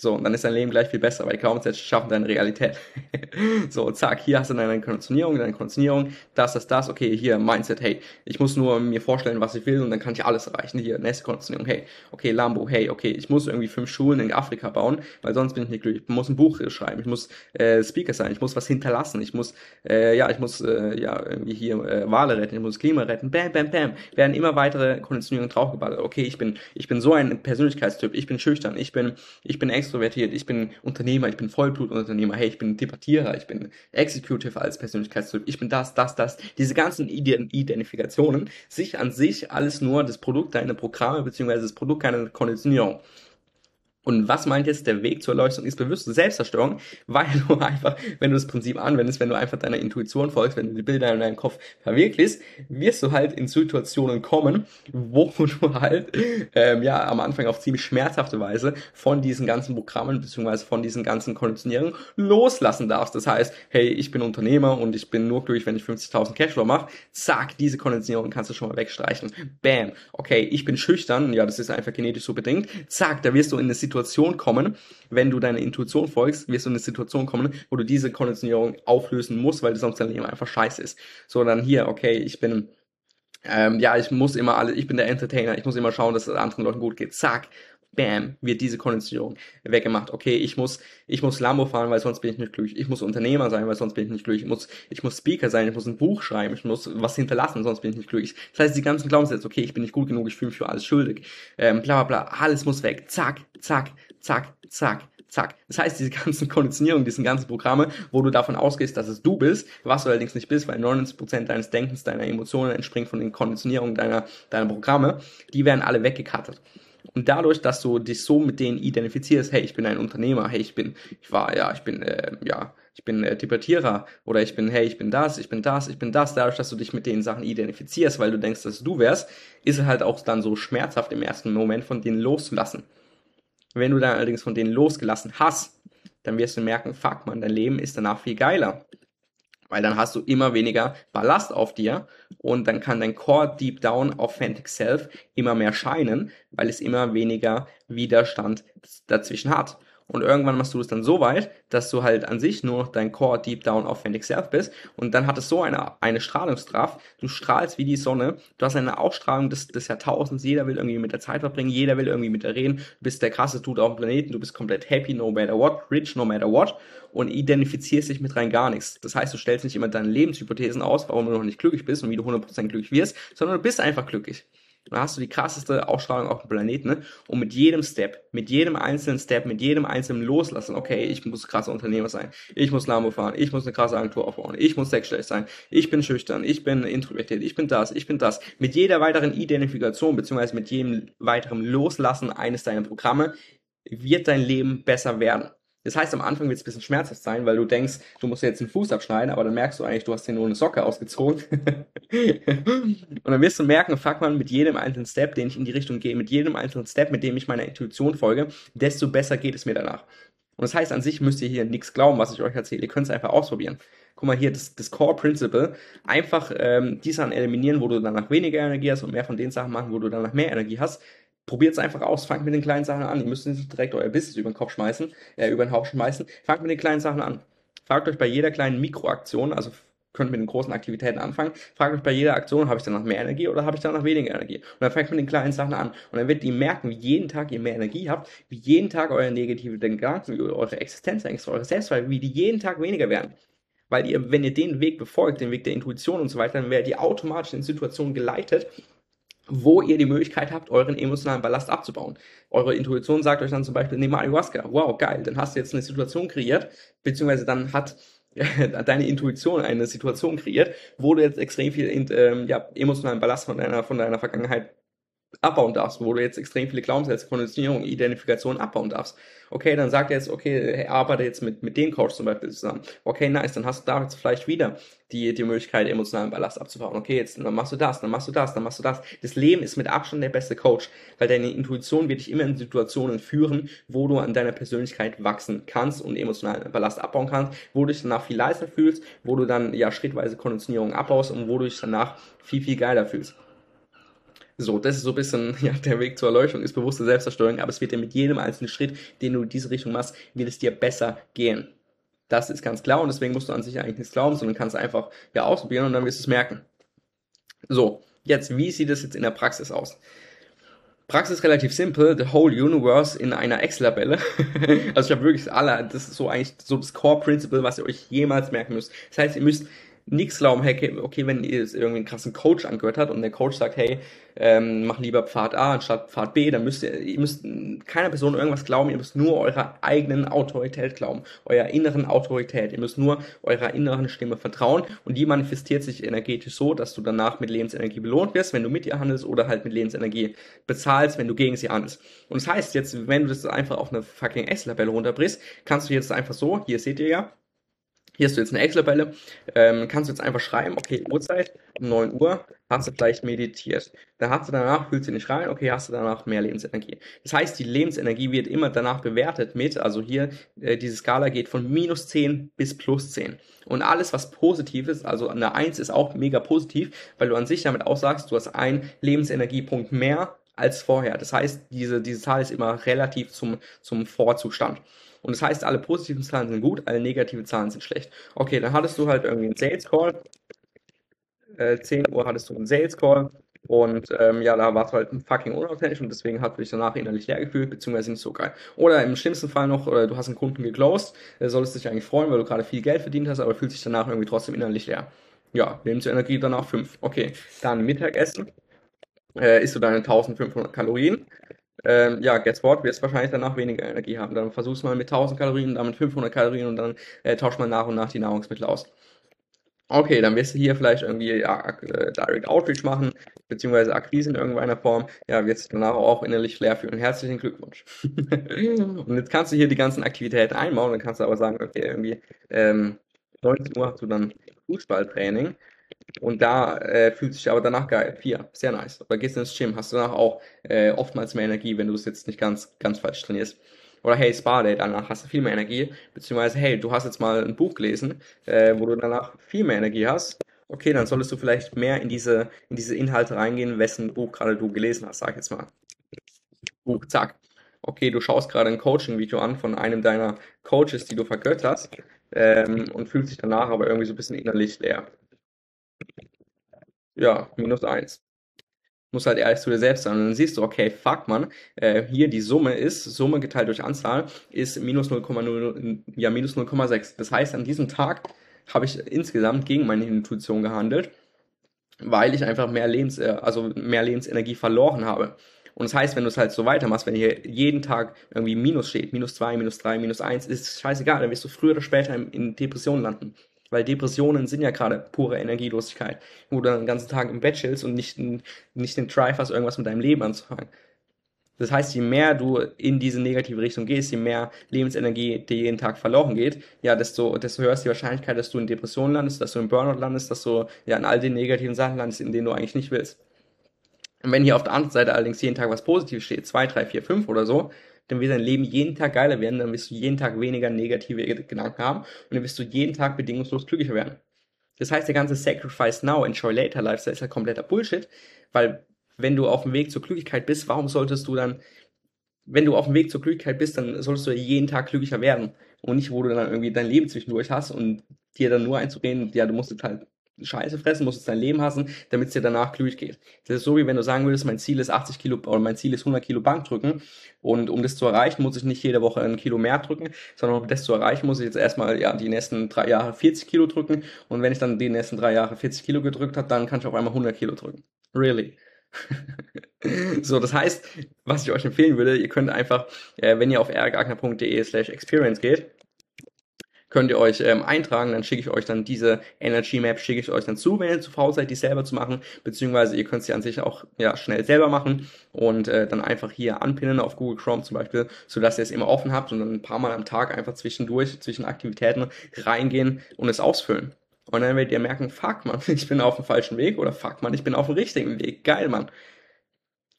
So, und dann ist dein Leben gleich viel besser, weil die Glaubenssätze schaffen deine Realität. <laughs> so, zack, hier hast du deine Konditionierung, deine Konditionierung, das, das, das, okay, hier, Mindset, hey, ich muss nur mir vorstellen, was ich will und dann kann ich alles erreichen. Hier, nächste Konditionierung, hey, okay, Lambo, hey, okay, ich muss irgendwie fünf Schulen in Afrika bauen, weil sonst bin ich nicht glücklich. Ich muss ein Buch schreiben, ich muss äh, Speaker sein, ich muss was hinterlassen, ich muss, äh, ja, ich muss, äh, ja, irgendwie hier äh, Wale retten, ich muss Klima retten, bam, bam, bam, werden immer weitere Konditionierungen draufgeballert. Okay, ich bin, ich bin so ein Persönlichkeitstyp, ich bin schüchtern, ich bin, ich bin extrovertiert, ich bin Unternehmer, ich bin Vollblutunternehmer, hey, ich bin Debattierer, ich bin Executive als Persönlichkeitstyp, ich bin das, das, das. Diese ganzen Identifikationen, sich an sich alles nur das Produkt deiner Programme beziehungsweise das Produkt deiner Konditionierung. Und was meint jetzt der Weg zur Erleuchtung ist bewusste Selbstzerstörung, weil du einfach, wenn du das Prinzip anwendest, wenn du einfach deiner Intuition folgst, wenn du die Bilder in deinem Kopf verwirklichst, wirst du halt in Situationen kommen, wo du halt ähm, ja am Anfang auf ziemlich schmerzhafte Weise von diesen ganzen Programmen beziehungsweise von diesen ganzen Konditionierungen loslassen darfst. Das heißt, hey, ich bin Unternehmer und ich bin nur glücklich, wenn ich 50.000 Cashflow mache. Zack, diese Konditionierung kannst du schon mal wegstreichen. Bam. Okay, ich bin schüchtern. Ja, das ist einfach genetisch so bedingt. Zack, da wirst du in eine Situation Situation kommen, wenn du deiner Intuition folgst, wirst du in eine Situation kommen, wo du diese Konditionierung auflösen musst, weil sonst dein Leben einfach scheiße ist. So, dann hier, okay, ich bin ähm, ja, ich muss immer alle, ich bin der Entertainer, ich muss immer schauen, dass es anderen Leuten gut geht. Zack, bam, wird diese Konditionierung weggemacht. Okay, ich muss, ich muss Lambo fahren, weil sonst bin ich nicht glücklich. Ich muss Unternehmer sein, weil sonst bin ich nicht glücklich. Ich muss, ich muss Speaker sein, ich muss ein Buch schreiben, ich muss was hinterlassen, sonst bin ich nicht glücklich. Das heißt, die ganzen Glaubenssätze, okay, ich bin nicht gut genug, ich fühle mich für alles schuldig, ähm, bla bla bla, alles muss weg. Zack, zack, zack, zack. Zack. Das heißt, diese ganzen Konditionierungen, diese ganzen Programme, wo du davon ausgehst, dass es du bist, was du allerdings nicht bist, weil 99% deines Denkens, deiner Emotionen entspringt von den Konditionierungen deiner, deiner Programme, die werden alle weggekattet. Und dadurch, dass du dich so mit denen identifizierst, hey, ich bin ein Unternehmer, hey, ich bin, ich war, ja, ich bin, äh, ja, ich bin äh, Debattierer oder ich bin, hey, ich bin das, ich bin das, ich bin das, dadurch, dass du dich mit den Sachen identifizierst, weil du denkst, dass du wärst, ist es halt auch dann so schmerzhaft im ersten Moment von denen loszulassen. Wenn du dann allerdings von denen losgelassen hast, dann wirst du merken, fuck man, dein Leben ist danach viel geiler weil dann hast du immer weniger Ballast auf dir und dann kann dein Core Deep Down Authentic Self immer mehr scheinen, weil es immer weniger Widerstand dazwischen hat. Und irgendwann machst du es dann so weit, dass du halt an sich nur noch dein Core Deep Down Authentic Self bist. Und dann hat es so eine, eine Strahlungskraft. Du strahlst wie die Sonne. Du hast eine Ausstrahlung des, des Jahrtausends. Jeder will irgendwie mit der Zeit verbringen. Jeder will irgendwie mit dir reden. Du bist der krasse Dude auf dem Planeten. Du bist komplett happy no matter what. Rich no matter what. Und identifizierst dich mit rein gar nichts. Das heißt, du stellst nicht immer deine Lebenshypothesen aus, warum du noch nicht glücklich bist und wie du 100% glücklich wirst, sondern du bist einfach glücklich. Dann hast du die krasseste Ausstrahlung auf dem Planeten. Ne? Und mit jedem Step, mit jedem einzelnen Step, mit jedem einzelnen Loslassen, okay, ich muss krasser Unternehmer sein, ich muss Lambo fahren, ich muss eine krasse Agentur aufbauen, ich muss sexuell sein, ich bin schüchtern, ich bin introvertiert, ich bin das, ich bin das. Mit jeder weiteren Identifikation, beziehungsweise mit jedem weiteren Loslassen eines deiner Programme, wird dein Leben besser werden. Das heißt, am Anfang wird es ein bisschen schmerzhaft sein, weil du denkst, du musst jetzt den Fuß abschneiden, aber dann merkst du eigentlich, du hast dir nur eine Socke ausgezogen. <laughs> und dann wirst du merken, fuck man, mit jedem einzelnen Step, den ich in die Richtung gehe, mit jedem einzelnen Step, mit dem ich meiner Intuition folge, desto besser geht es mir danach. Und das heißt, an sich müsst ihr hier nichts glauben, was ich euch erzähle. Ihr könnt es einfach ausprobieren. Guck mal hier, das, das Core Principle. Einfach ähm, die Sachen eliminieren, wo du danach weniger Energie hast und mehr von den Sachen machen, wo du danach mehr Energie hast probiert es einfach aus, fangt mit den kleinen Sachen an. Ihr müsst nicht direkt euer Business über den Kopf schmeißen, äh, über den Haufen schmeißen. Fangt mit den kleinen Sachen an. Fragt euch bei jeder kleinen Mikroaktion, also könnt mit den großen Aktivitäten anfangen, fragt euch bei jeder Aktion, habe ich danach mehr Energie oder habe ich danach weniger Energie? Und dann fangt mit den kleinen Sachen an. Und dann werdet ihr merken, wie jeden Tag ihr mehr Energie habt, wie jeden Tag eure negative Gedanken, eure Existenzängste, eure Selbstzweifel, wie die jeden Tag weniger werden. Weil ihr, wenn ihr den Weg befolgt, den Weg der Intuition und so weiter, dann werdet ihr automatisch in Situationen geleitet, wo ihr die Möglichkeit habt, euren emotionalen Ballast abzubauen. Eure Intuition sagt euch dann zum Beispiel, nehme Ayahuasca. Wow, geil, dann hast du jetzt eine Situation kreiert, beziehungsweise dann hat <laughs> deine Intuition eine Situation kreiert, wo du jetzt extrem viel ähm, ja, emotionalen Ballast von deiner, von deiner Vergangenheit abbauen darfst, wo du jetzt extrem viele Glaubenssätze, Konditionierung, Identifikation abbauen darfst. Okay, dann sagt er jetzt, okay, arbeite jetzt mit, mit dem Coach zum Beispiel zusammen. Okay, nice, dann hast du da jetzt vielleicht wieder die, die Möglichkeit, emotionalen Ballast abzubauen. Okay, jetzt dann machst du das, dann machst du das, dann machst du das. Das Leben ist mit Abstand der beste Coach, weil deine Intuition wird dich immer in Situationen führen, wo du an deiner Persönlichkeit wachsen kannst und emotionalen Ballast abbauen kannst, wo du dich danach viel leiser fühlst, wo du dann ja schrittweise Konditionierung abbaust und wo du dich danach viel, viel geiler fühlst. So, das ist so ein bisschen <laughs> ja, der Weg zur Erleuchtung, ist bewusste Selbstzerstörung, aber es wird dir mit jedem einzelnen Schritt, den du in diese Richtung machst, wird es dir besser gehen. Das ist ganz klar und deswegen musst du an sich eigentlich nichts glauben, sondern kannst einfach ja ausprobieren und dann wirst du es merken. So, jetzt, wie sieht es jetzt in der Praxis aus? Praxis relativ simpel, the whole universe in einer Excel-Tabelle. <laughs> also ich habe wirklich alle, das ist so eigentlich so das Core-Principle, was ihr euch jemals merken müsst. Das heißt, ihr müsst nichts glauben, hey, okay, wenn ihr irgendwie einen krassen Coach angehört habt und der Coach sagt, hey, ähm, mach lieber Pfad A anstatt Pfad B, dann müsst ihr, ihr müsst keiner Person irgendwas glauben, ihr müsst nur eurer eigenen Autorität glauben, eurer inneren Autorität, ihr müsst nur eurer inneren Stimme vertrauen und die manifestiert sich energetisch so, dass du danach mit Lebensenergie belohnt wirst, wenn du mit ihr handelst oder halt mit Lebensenergie bezahlst, wenn du gegen sie handelst. Und das heißt jetzt, wenn du das einfach auf eine fucking Excel-Tabelle runterbrichst, kannst du jetzt einfach so, hier seht ihr ja, hier hast du jetzt eine Excel-Tabelle, ähm, kannst du jetzt einfach schreiben, okay, Uhrzeit, um 9 Uhr, hast du vielleicht meditiert. Dann hast du danach, fühlst du nicht rein, okay, hast du danach mehr Lebensenergie. Das heißt, die Lebensenergie wird immer danach bewertet mit, also hier, äh, diese Skala geht von minus 10 bis plus 10. Und alles, was positiv ist, also eine 1 ist auch mega positiv, weil du an sich damit aussagst, du hast einen Lebensenergiepunkt mehr als vorher. Das heißt, diese, diese Zahl ist immer relativ zum, zum Vorzustand. Und das heißt, alle positiven Zahlen sind gut, alle negativen Zahlen sind schlecht. Okay, dann hattest du halt irgendwie einen Sales Call. Äh, 10 Uhr hattest du einen Sales Call. Und ähm, ja, da warst du halt fucking unauthentisch und deswegen hat du dich danach innerlich leer gefühlt, beziehungsweise nicht so geil. Oder im schlimmsten Fall noch, oder du hast einen Kunden geclosed, der solltest dich eigentlich freuen, weil du gerade viel Geld verdient hast, aber fühlt sich danach irgendwie trotzdem innerlich leer. Ja, Lebensenergie danach 5. Okay, dann Mittagessen. Äh, isst du deine 1500 Kalorien. Ähm, ja, guess what? Wirst wahrscheinlich danach weniger Energie haben. Dann versuchst mal mit 1000 Kalorien, dann mit 500 Kalorien und dann äh, tauscht man nach und nach die Nahrungsmittel aus. Okay, dann wirst du hier vielleicht irgendwie ja, äh, Direct Outreach machen, beziehungsweise Akquise in irgendeiner Form. Ja, wirst du danach auch innerlich leer fühlen. Herzlichen Glückwunsch. <laughs> und jetzt kannst du hier die ganzen Aktivitäten einbauen, dann kannst du aber sagen, okay, irgendwie ähm, 19 Uhr hast du dann Fußballtraining und da äh, fühlt sich aber danach geil. Vier, sehr nice. Oder gehst ins Gym, hast du danach auch äh, oftmals mehr Energie, wenn du es jetzt nicht ganz, ganz falsch trainierst. Oder hey, Spa Day, danach hast du viel mehr Energie. Beziehungsweise, hey, du hast jetzt mal ein Buch gelesen, äh, wo du danach viel mehr Energie hast. Okay, dann solltest du vielleicht mehr in diese, in diese Inhalte reingehen, wessen Buch gerade du gelesen hast, sag jetzt mal. Buch, zack. Okay, du schaust gerade ein Coaching-Video an von einem deiner Coaches, die du vergötterst, ähm, und fühlst dich danach aber irgendwie so ein bisschen innerlich leer. Ja, minus eins. Muss halt ehrlich zu dir selbst sein. Und dann siehst du, okay, fuck man, äh, hier die Summe ist, Summe geteilt durch Anzahl, ist minus 0,0, ja, minus 0,6. Das heißt, an diesem Tag habe ich insgesamt gegen meine Intuition gehandelt, weil ich einfach mehr Lebens, äh, also mehr Lebensenergie verloren habe. Und das heißt, wenn du es halt so weitermachst, wenn hier jeden Tag irgendwie Minus steht, minus zwei, minus drei, minus eins, ist scheißegal, dann wirst du früher oder später in, in Depressionen landen. Weil Depressionen sind ja gerade pure Energielosigkeit, wo du dann den ganzen Tag im Bett chillst und nicht, nicht den Drive hast, irgendwas mit deinem Leben anzufangen. Das heißt, je mehr du in diese negative Richtung gehst, je mehr Lebensenergie dir jeden Tag verloren geht, ja, desto, desto höher ist die Wahrscheinlichkeit, dass du in Depressionen landest, dass du in Burnout landest, dass du ja in all den negativen Sachen landest, in denen du eigentlich nicht willst. Und wenn hier auf der anderen Seite allerdings jeden Tag was Positives steht, zwei, drei, vier, fünf oder so, dann wird dein Leben jeden Tag geiler werden, dann wirst du jeden Tag weniger negative Gedanken haben und dann wirst du jeden Tag bedingungslos glücklicher werden. Das heißt, der ganze Sacrifice Now, Enjoy Later Lifestyle ist ja kompletter Bullshit, weil wenn du auf dem Weg zur Glücklichkeit bist, warum solltest du dann, wenn du auf dem Weg zur Glücklichkeit bist, dann solltest du jeden Tag glücklicher werden und nicht, wo du dann irgendwie dein Leben zwischendurch hast und dir dann nur einzureden, ja, du musst jetzt halt Scheiße fressen, musst dein Leben hassen, damit es dir danach glücklich geht. Das ist so, wie wenn du sagen würdest, mein Ziel ist 80 Kilo oder mein Ziel ist 100 Kilo Bank drücken und um das zu erreichen, muss ich nicht jede Woche ein Kilo mehr drücken, sondern um das zu erreichen, muss ich jetzt erstmal ja die nächsten drei Jahre 40 Kilo drücken und wenn ich dann die nächsten drei Jahre 40 Kilo gedrückt habe, dann kann ich auf einmal 100 Kilo drücken. Really? <laughs> so, das heißt, was ich euch empfehlen würde, ihr könnt einfach, äh, wenn ihr auf ergagner.de slash experience geht, könnt ihr euch ähm, eintragen, dann schicke ich euch dann diese Energy Map, schicke ich euch dann zu, wenn ihr zu faul seid, die selber zu machen, beziehungsweise ihr könnt sie an sich auch ja, schnell selber machen und äh, dann einfach hier anpinnen auf Google Chrome zum Beispiel, sodass ihr es immer offen habt und dann ein paar Mal am Tag einfach zwischendurch, zwischen Aktivitäten reingehen und es ausfüllen. Und dann werdet ihr merken, fuck man, <laughs> ich bin auf dem falschen Weg oder fuck man, ich bin auf dem richtigen Weg. Geil, Mann.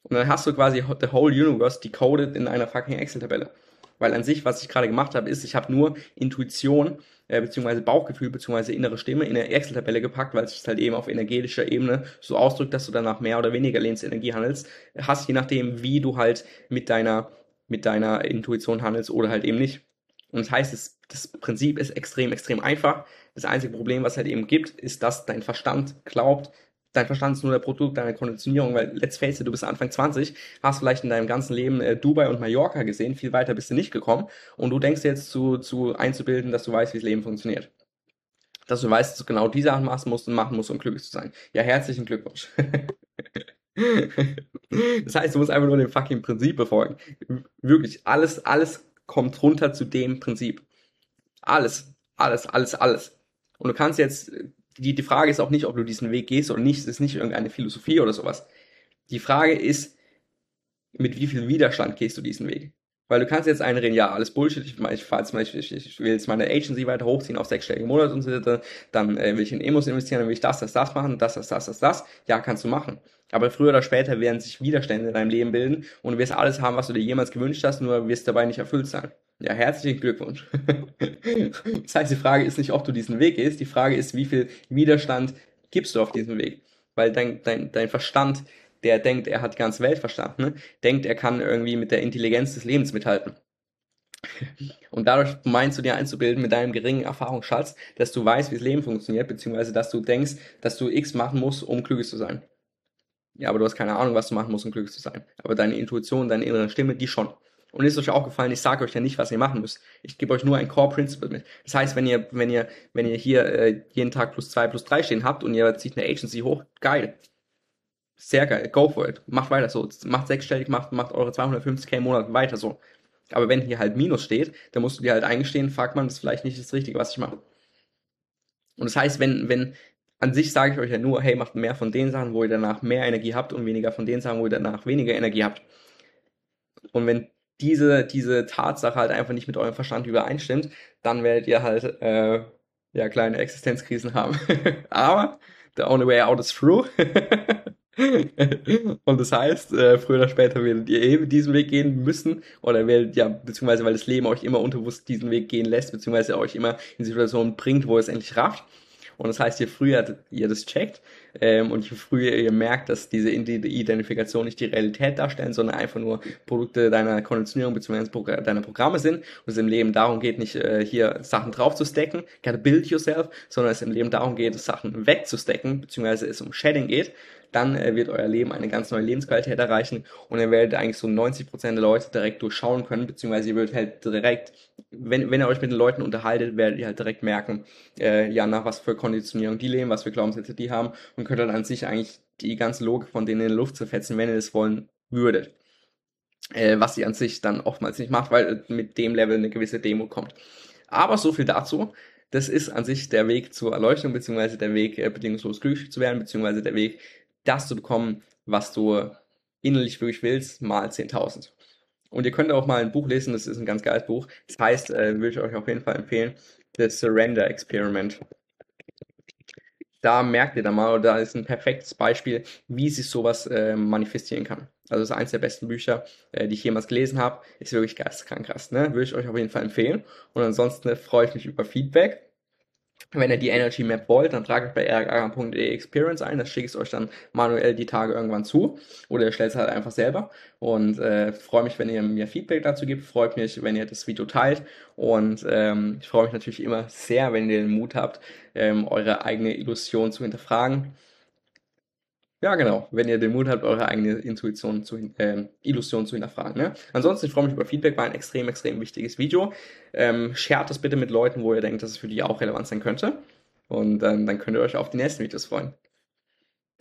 Und dann hast du quasi the whole universe decoded in einer fucking Excel-Tabelle. Weil an sich, was ich gerade gemacht habe, ist, ich habe nur Intuition äh, beziehungsweise Bauchgefühl beziehungsweise innere Stimme in eine Excel-Tabelle gepackt, weil es sich halt eben auf energetischer Ebene so ausdrückt, dass du danach mehr oder weniger Lebensenergie handelst, hast, je nachdem, wie du halt mit deiner, mit deiner Intuition handelst oder halt eben nicht. Und das heißt, das, das Prinzip ist extrem, extrem einfach. Das einzige Problem, was halt eben gibt, ist, dass dein Verstand glaubt, dein Verstand ist nur der Produkt deiner Konditionierung, weil let's face it, du bist Anfang 20, hast vielleicht in deinem ganzen Leben äh, Dubai und Mallorca gesehen, viel weiter bist du nicht gekommen und du denkst jetzt zu, zu einzubilden, dass du weißt, wie das Leben funktioniert. dass du weißt, dass du genau die Sachen machen musst und machen musst, um glücklich zu sein. Ja, herzlichen Glückwunsch. <laughs> das heißt, du musst einfach nur dem fucking Prinzip befolgen. Wirklich, alles, alles kommt runter zu dem Prinzip. Alles, alles, alles, alles. Und du kannst jetzt, die, die Frage ist auch nicht, ob du diesen Weg gehst oder nicht, es ist nicht irgendeine Philosophie oder sowas. Die Frage ist, mit wie viel Widerstand gehst du diesen Weg? Weil du kannst jetzt einreden, ja, alles Bullshit, ich, ich, ich, ich will jetzt meine Agency weiter hochziehen auf sechsstellige Monate und so weiter, dann äh, will ich in Emos investieren, dann will ich das, das, das machen, das, das, das, das, das. Ja, kannst du machen. Aber früher oder später werden sich Widerstände in deinem Leben bilden und du wirst alles haben, was du dir jemals gewünscht hast, nur wirst dabei nicht erfüllt sein. Ja, herzlichen Glückwunsch. <laughs> das heißt, die Frage ist nicht, ob du diesen Weg gehst, die Frage ist, wie viel Widerstand gibst du auf diesem Weg? Weil dein, dein, dein Verstand der denkt, er hat die ganze Welt verstanden, ne? denkt, er kann irgendwie mit der Intelligenz des Lebens mithalten. Und dadurch meinst du dir einzubilden mit deinem geringen Erfahrungsschatz, dass du weißt, wie das Leben funktioniert, beziehungsweise dass du denkst, dass du X machen musst, um glücklich zu sein. Ja, aber du hast keine Ahnung, was du machen musst, um glücklich zu sein. Aber deine Intuition, deine innere Stimme, die schon. Und ist euch auch gefallen, ich sage euch ja nicht, was ihr machen müsst. Ich gebe euch nur ein Core Principle mit. Das heißt, wenn ihr, wenn ihr, wenn ihr hier äh, jeden Tag plus zwei, plus drei stehen habt und ihr zieht eine Agency hoch, geil sehr geil, go for it. Macht weiter so. Macht sechsstellig, macht, macht eure 250k im Monat weiter so. Aber wenn hier halt Minus steht, dann musst du dir halt eingestehen, fuck man, das ist vielleicht nicht das Richtige, was ich mache. Und das heißt, wenn, wenn, an sich sage ich euch ja nur, hey, macht mehr von den Sachen, wo ihr danach mehr Energie habt und weniger von den Sachen, wo ihr danach weniger Energie habt. Und wenn diese, diese Tatsache halt einfach nicht mit eurem Verstand übereinstimmt, dann werdet ihr halt, äh, ja, kleine Existenzkrisen haben. <laughs> Aber, the only way out is through. <laughs> <laughs> Und das heißt, äh, früher oder später werdet ihr eben diesen Weg gehen müssen oder werdet, ja, beziehungsweise weil das Leben euch immer unterbewusst diesen Weg gehen lässt, beziehungsweise euch immer in Situationen bringt, wo es endlich rafft. Und das heißt, je früher ihr das checkt ähm, und je früher ihr merkt, dass diese Identifikation nicht die Realität darstellen, sondern einfach nur Produkte deiner Konditionierung bzw. deiner Programme sind und es im Leben darum geht, nicht äh, hier Sachen drauf zu stacken, gotta build yourself, sondern es im Leben darum geht, Sachen wegzustecken, beziehungsweise es um Shedding geht, dann äh, wird euer Leben eine ganz neue Lebensqualität erreichen und ihr werdet eigentlich so 90% der Leute direkt durchschauen können, beziehungsweise ihr werdet halt direkt, wenn, wenn ihr euch mit den Leuten unterhaltet, werdet ihr halt direkt merken, äh, ja, nach was für Konditionierung die leben, was für Glaubenssätze die haben und könnt dann an sich eigentlich die ganze Logik von denen in die Luft zerfetzen, wenn ihr das wollen würdet. Äh, was sie an sich dann oftmals nicht macht, weil mit dem Level eine gewisse Demo kommt. Aber so viel dazu. Das ist an sich der Weg zur Erleuchtung, beziehungsweise der Weg, äh, bedingungslos glücklich zu werden, beziehungsweise der Weg, das zu bekommen, was du innerlich wirklich willst, mal 10.000. Und ihr könnt auch mal ein Buch lesen, das ist ein ganz geiles Buch. Das heißt, äh, würde ich euch auf jeden Fall empfehlen, The Surrender Experiment. Da merkt ihr dann mal, da ist ein perfektes Beispiel, wie sich sowas äh, manifestieren kann. Also das ist eines der besten Bücher, äh, die ich jemals gelesen habe. Ist wirklich geisteskrank krass, ne? Würde ich euch auf jeden Fall empfehlen. Und ansonsten freue ich mich über Feedback. Wenn ihr die Energy Map wollt, dann tragt bei rgaga.de Experience ein. Das schicke ich euch dann manuell die Tage irgendwann zu. Oder ihr stellt es halt einfach selber. Und äh, freue mich, wenn ihr mir Feedback dazu gibt. Freut mich, wenn ihr das Video teilt. Und ähm, ich freue mich natürlich immer sehr, wenn ihr den Mut habt, ähm, eure eigene Illusion zu hinterfragen ja, genau. Wenn ihr den Mut habt, eure eigene Intuition zu, äh, Illusion zu hinterfragen. Ne? Ansonsten, ich freue mich über Feedback, war ein extrem, extrem wichtiges Video. Ähm, shared das bitte mit Leuten, wo ihr denkt, dass es für die auch relevant sein könnte. Und ähm, dann könnt ihr euch auf die nächsten Videos freuen.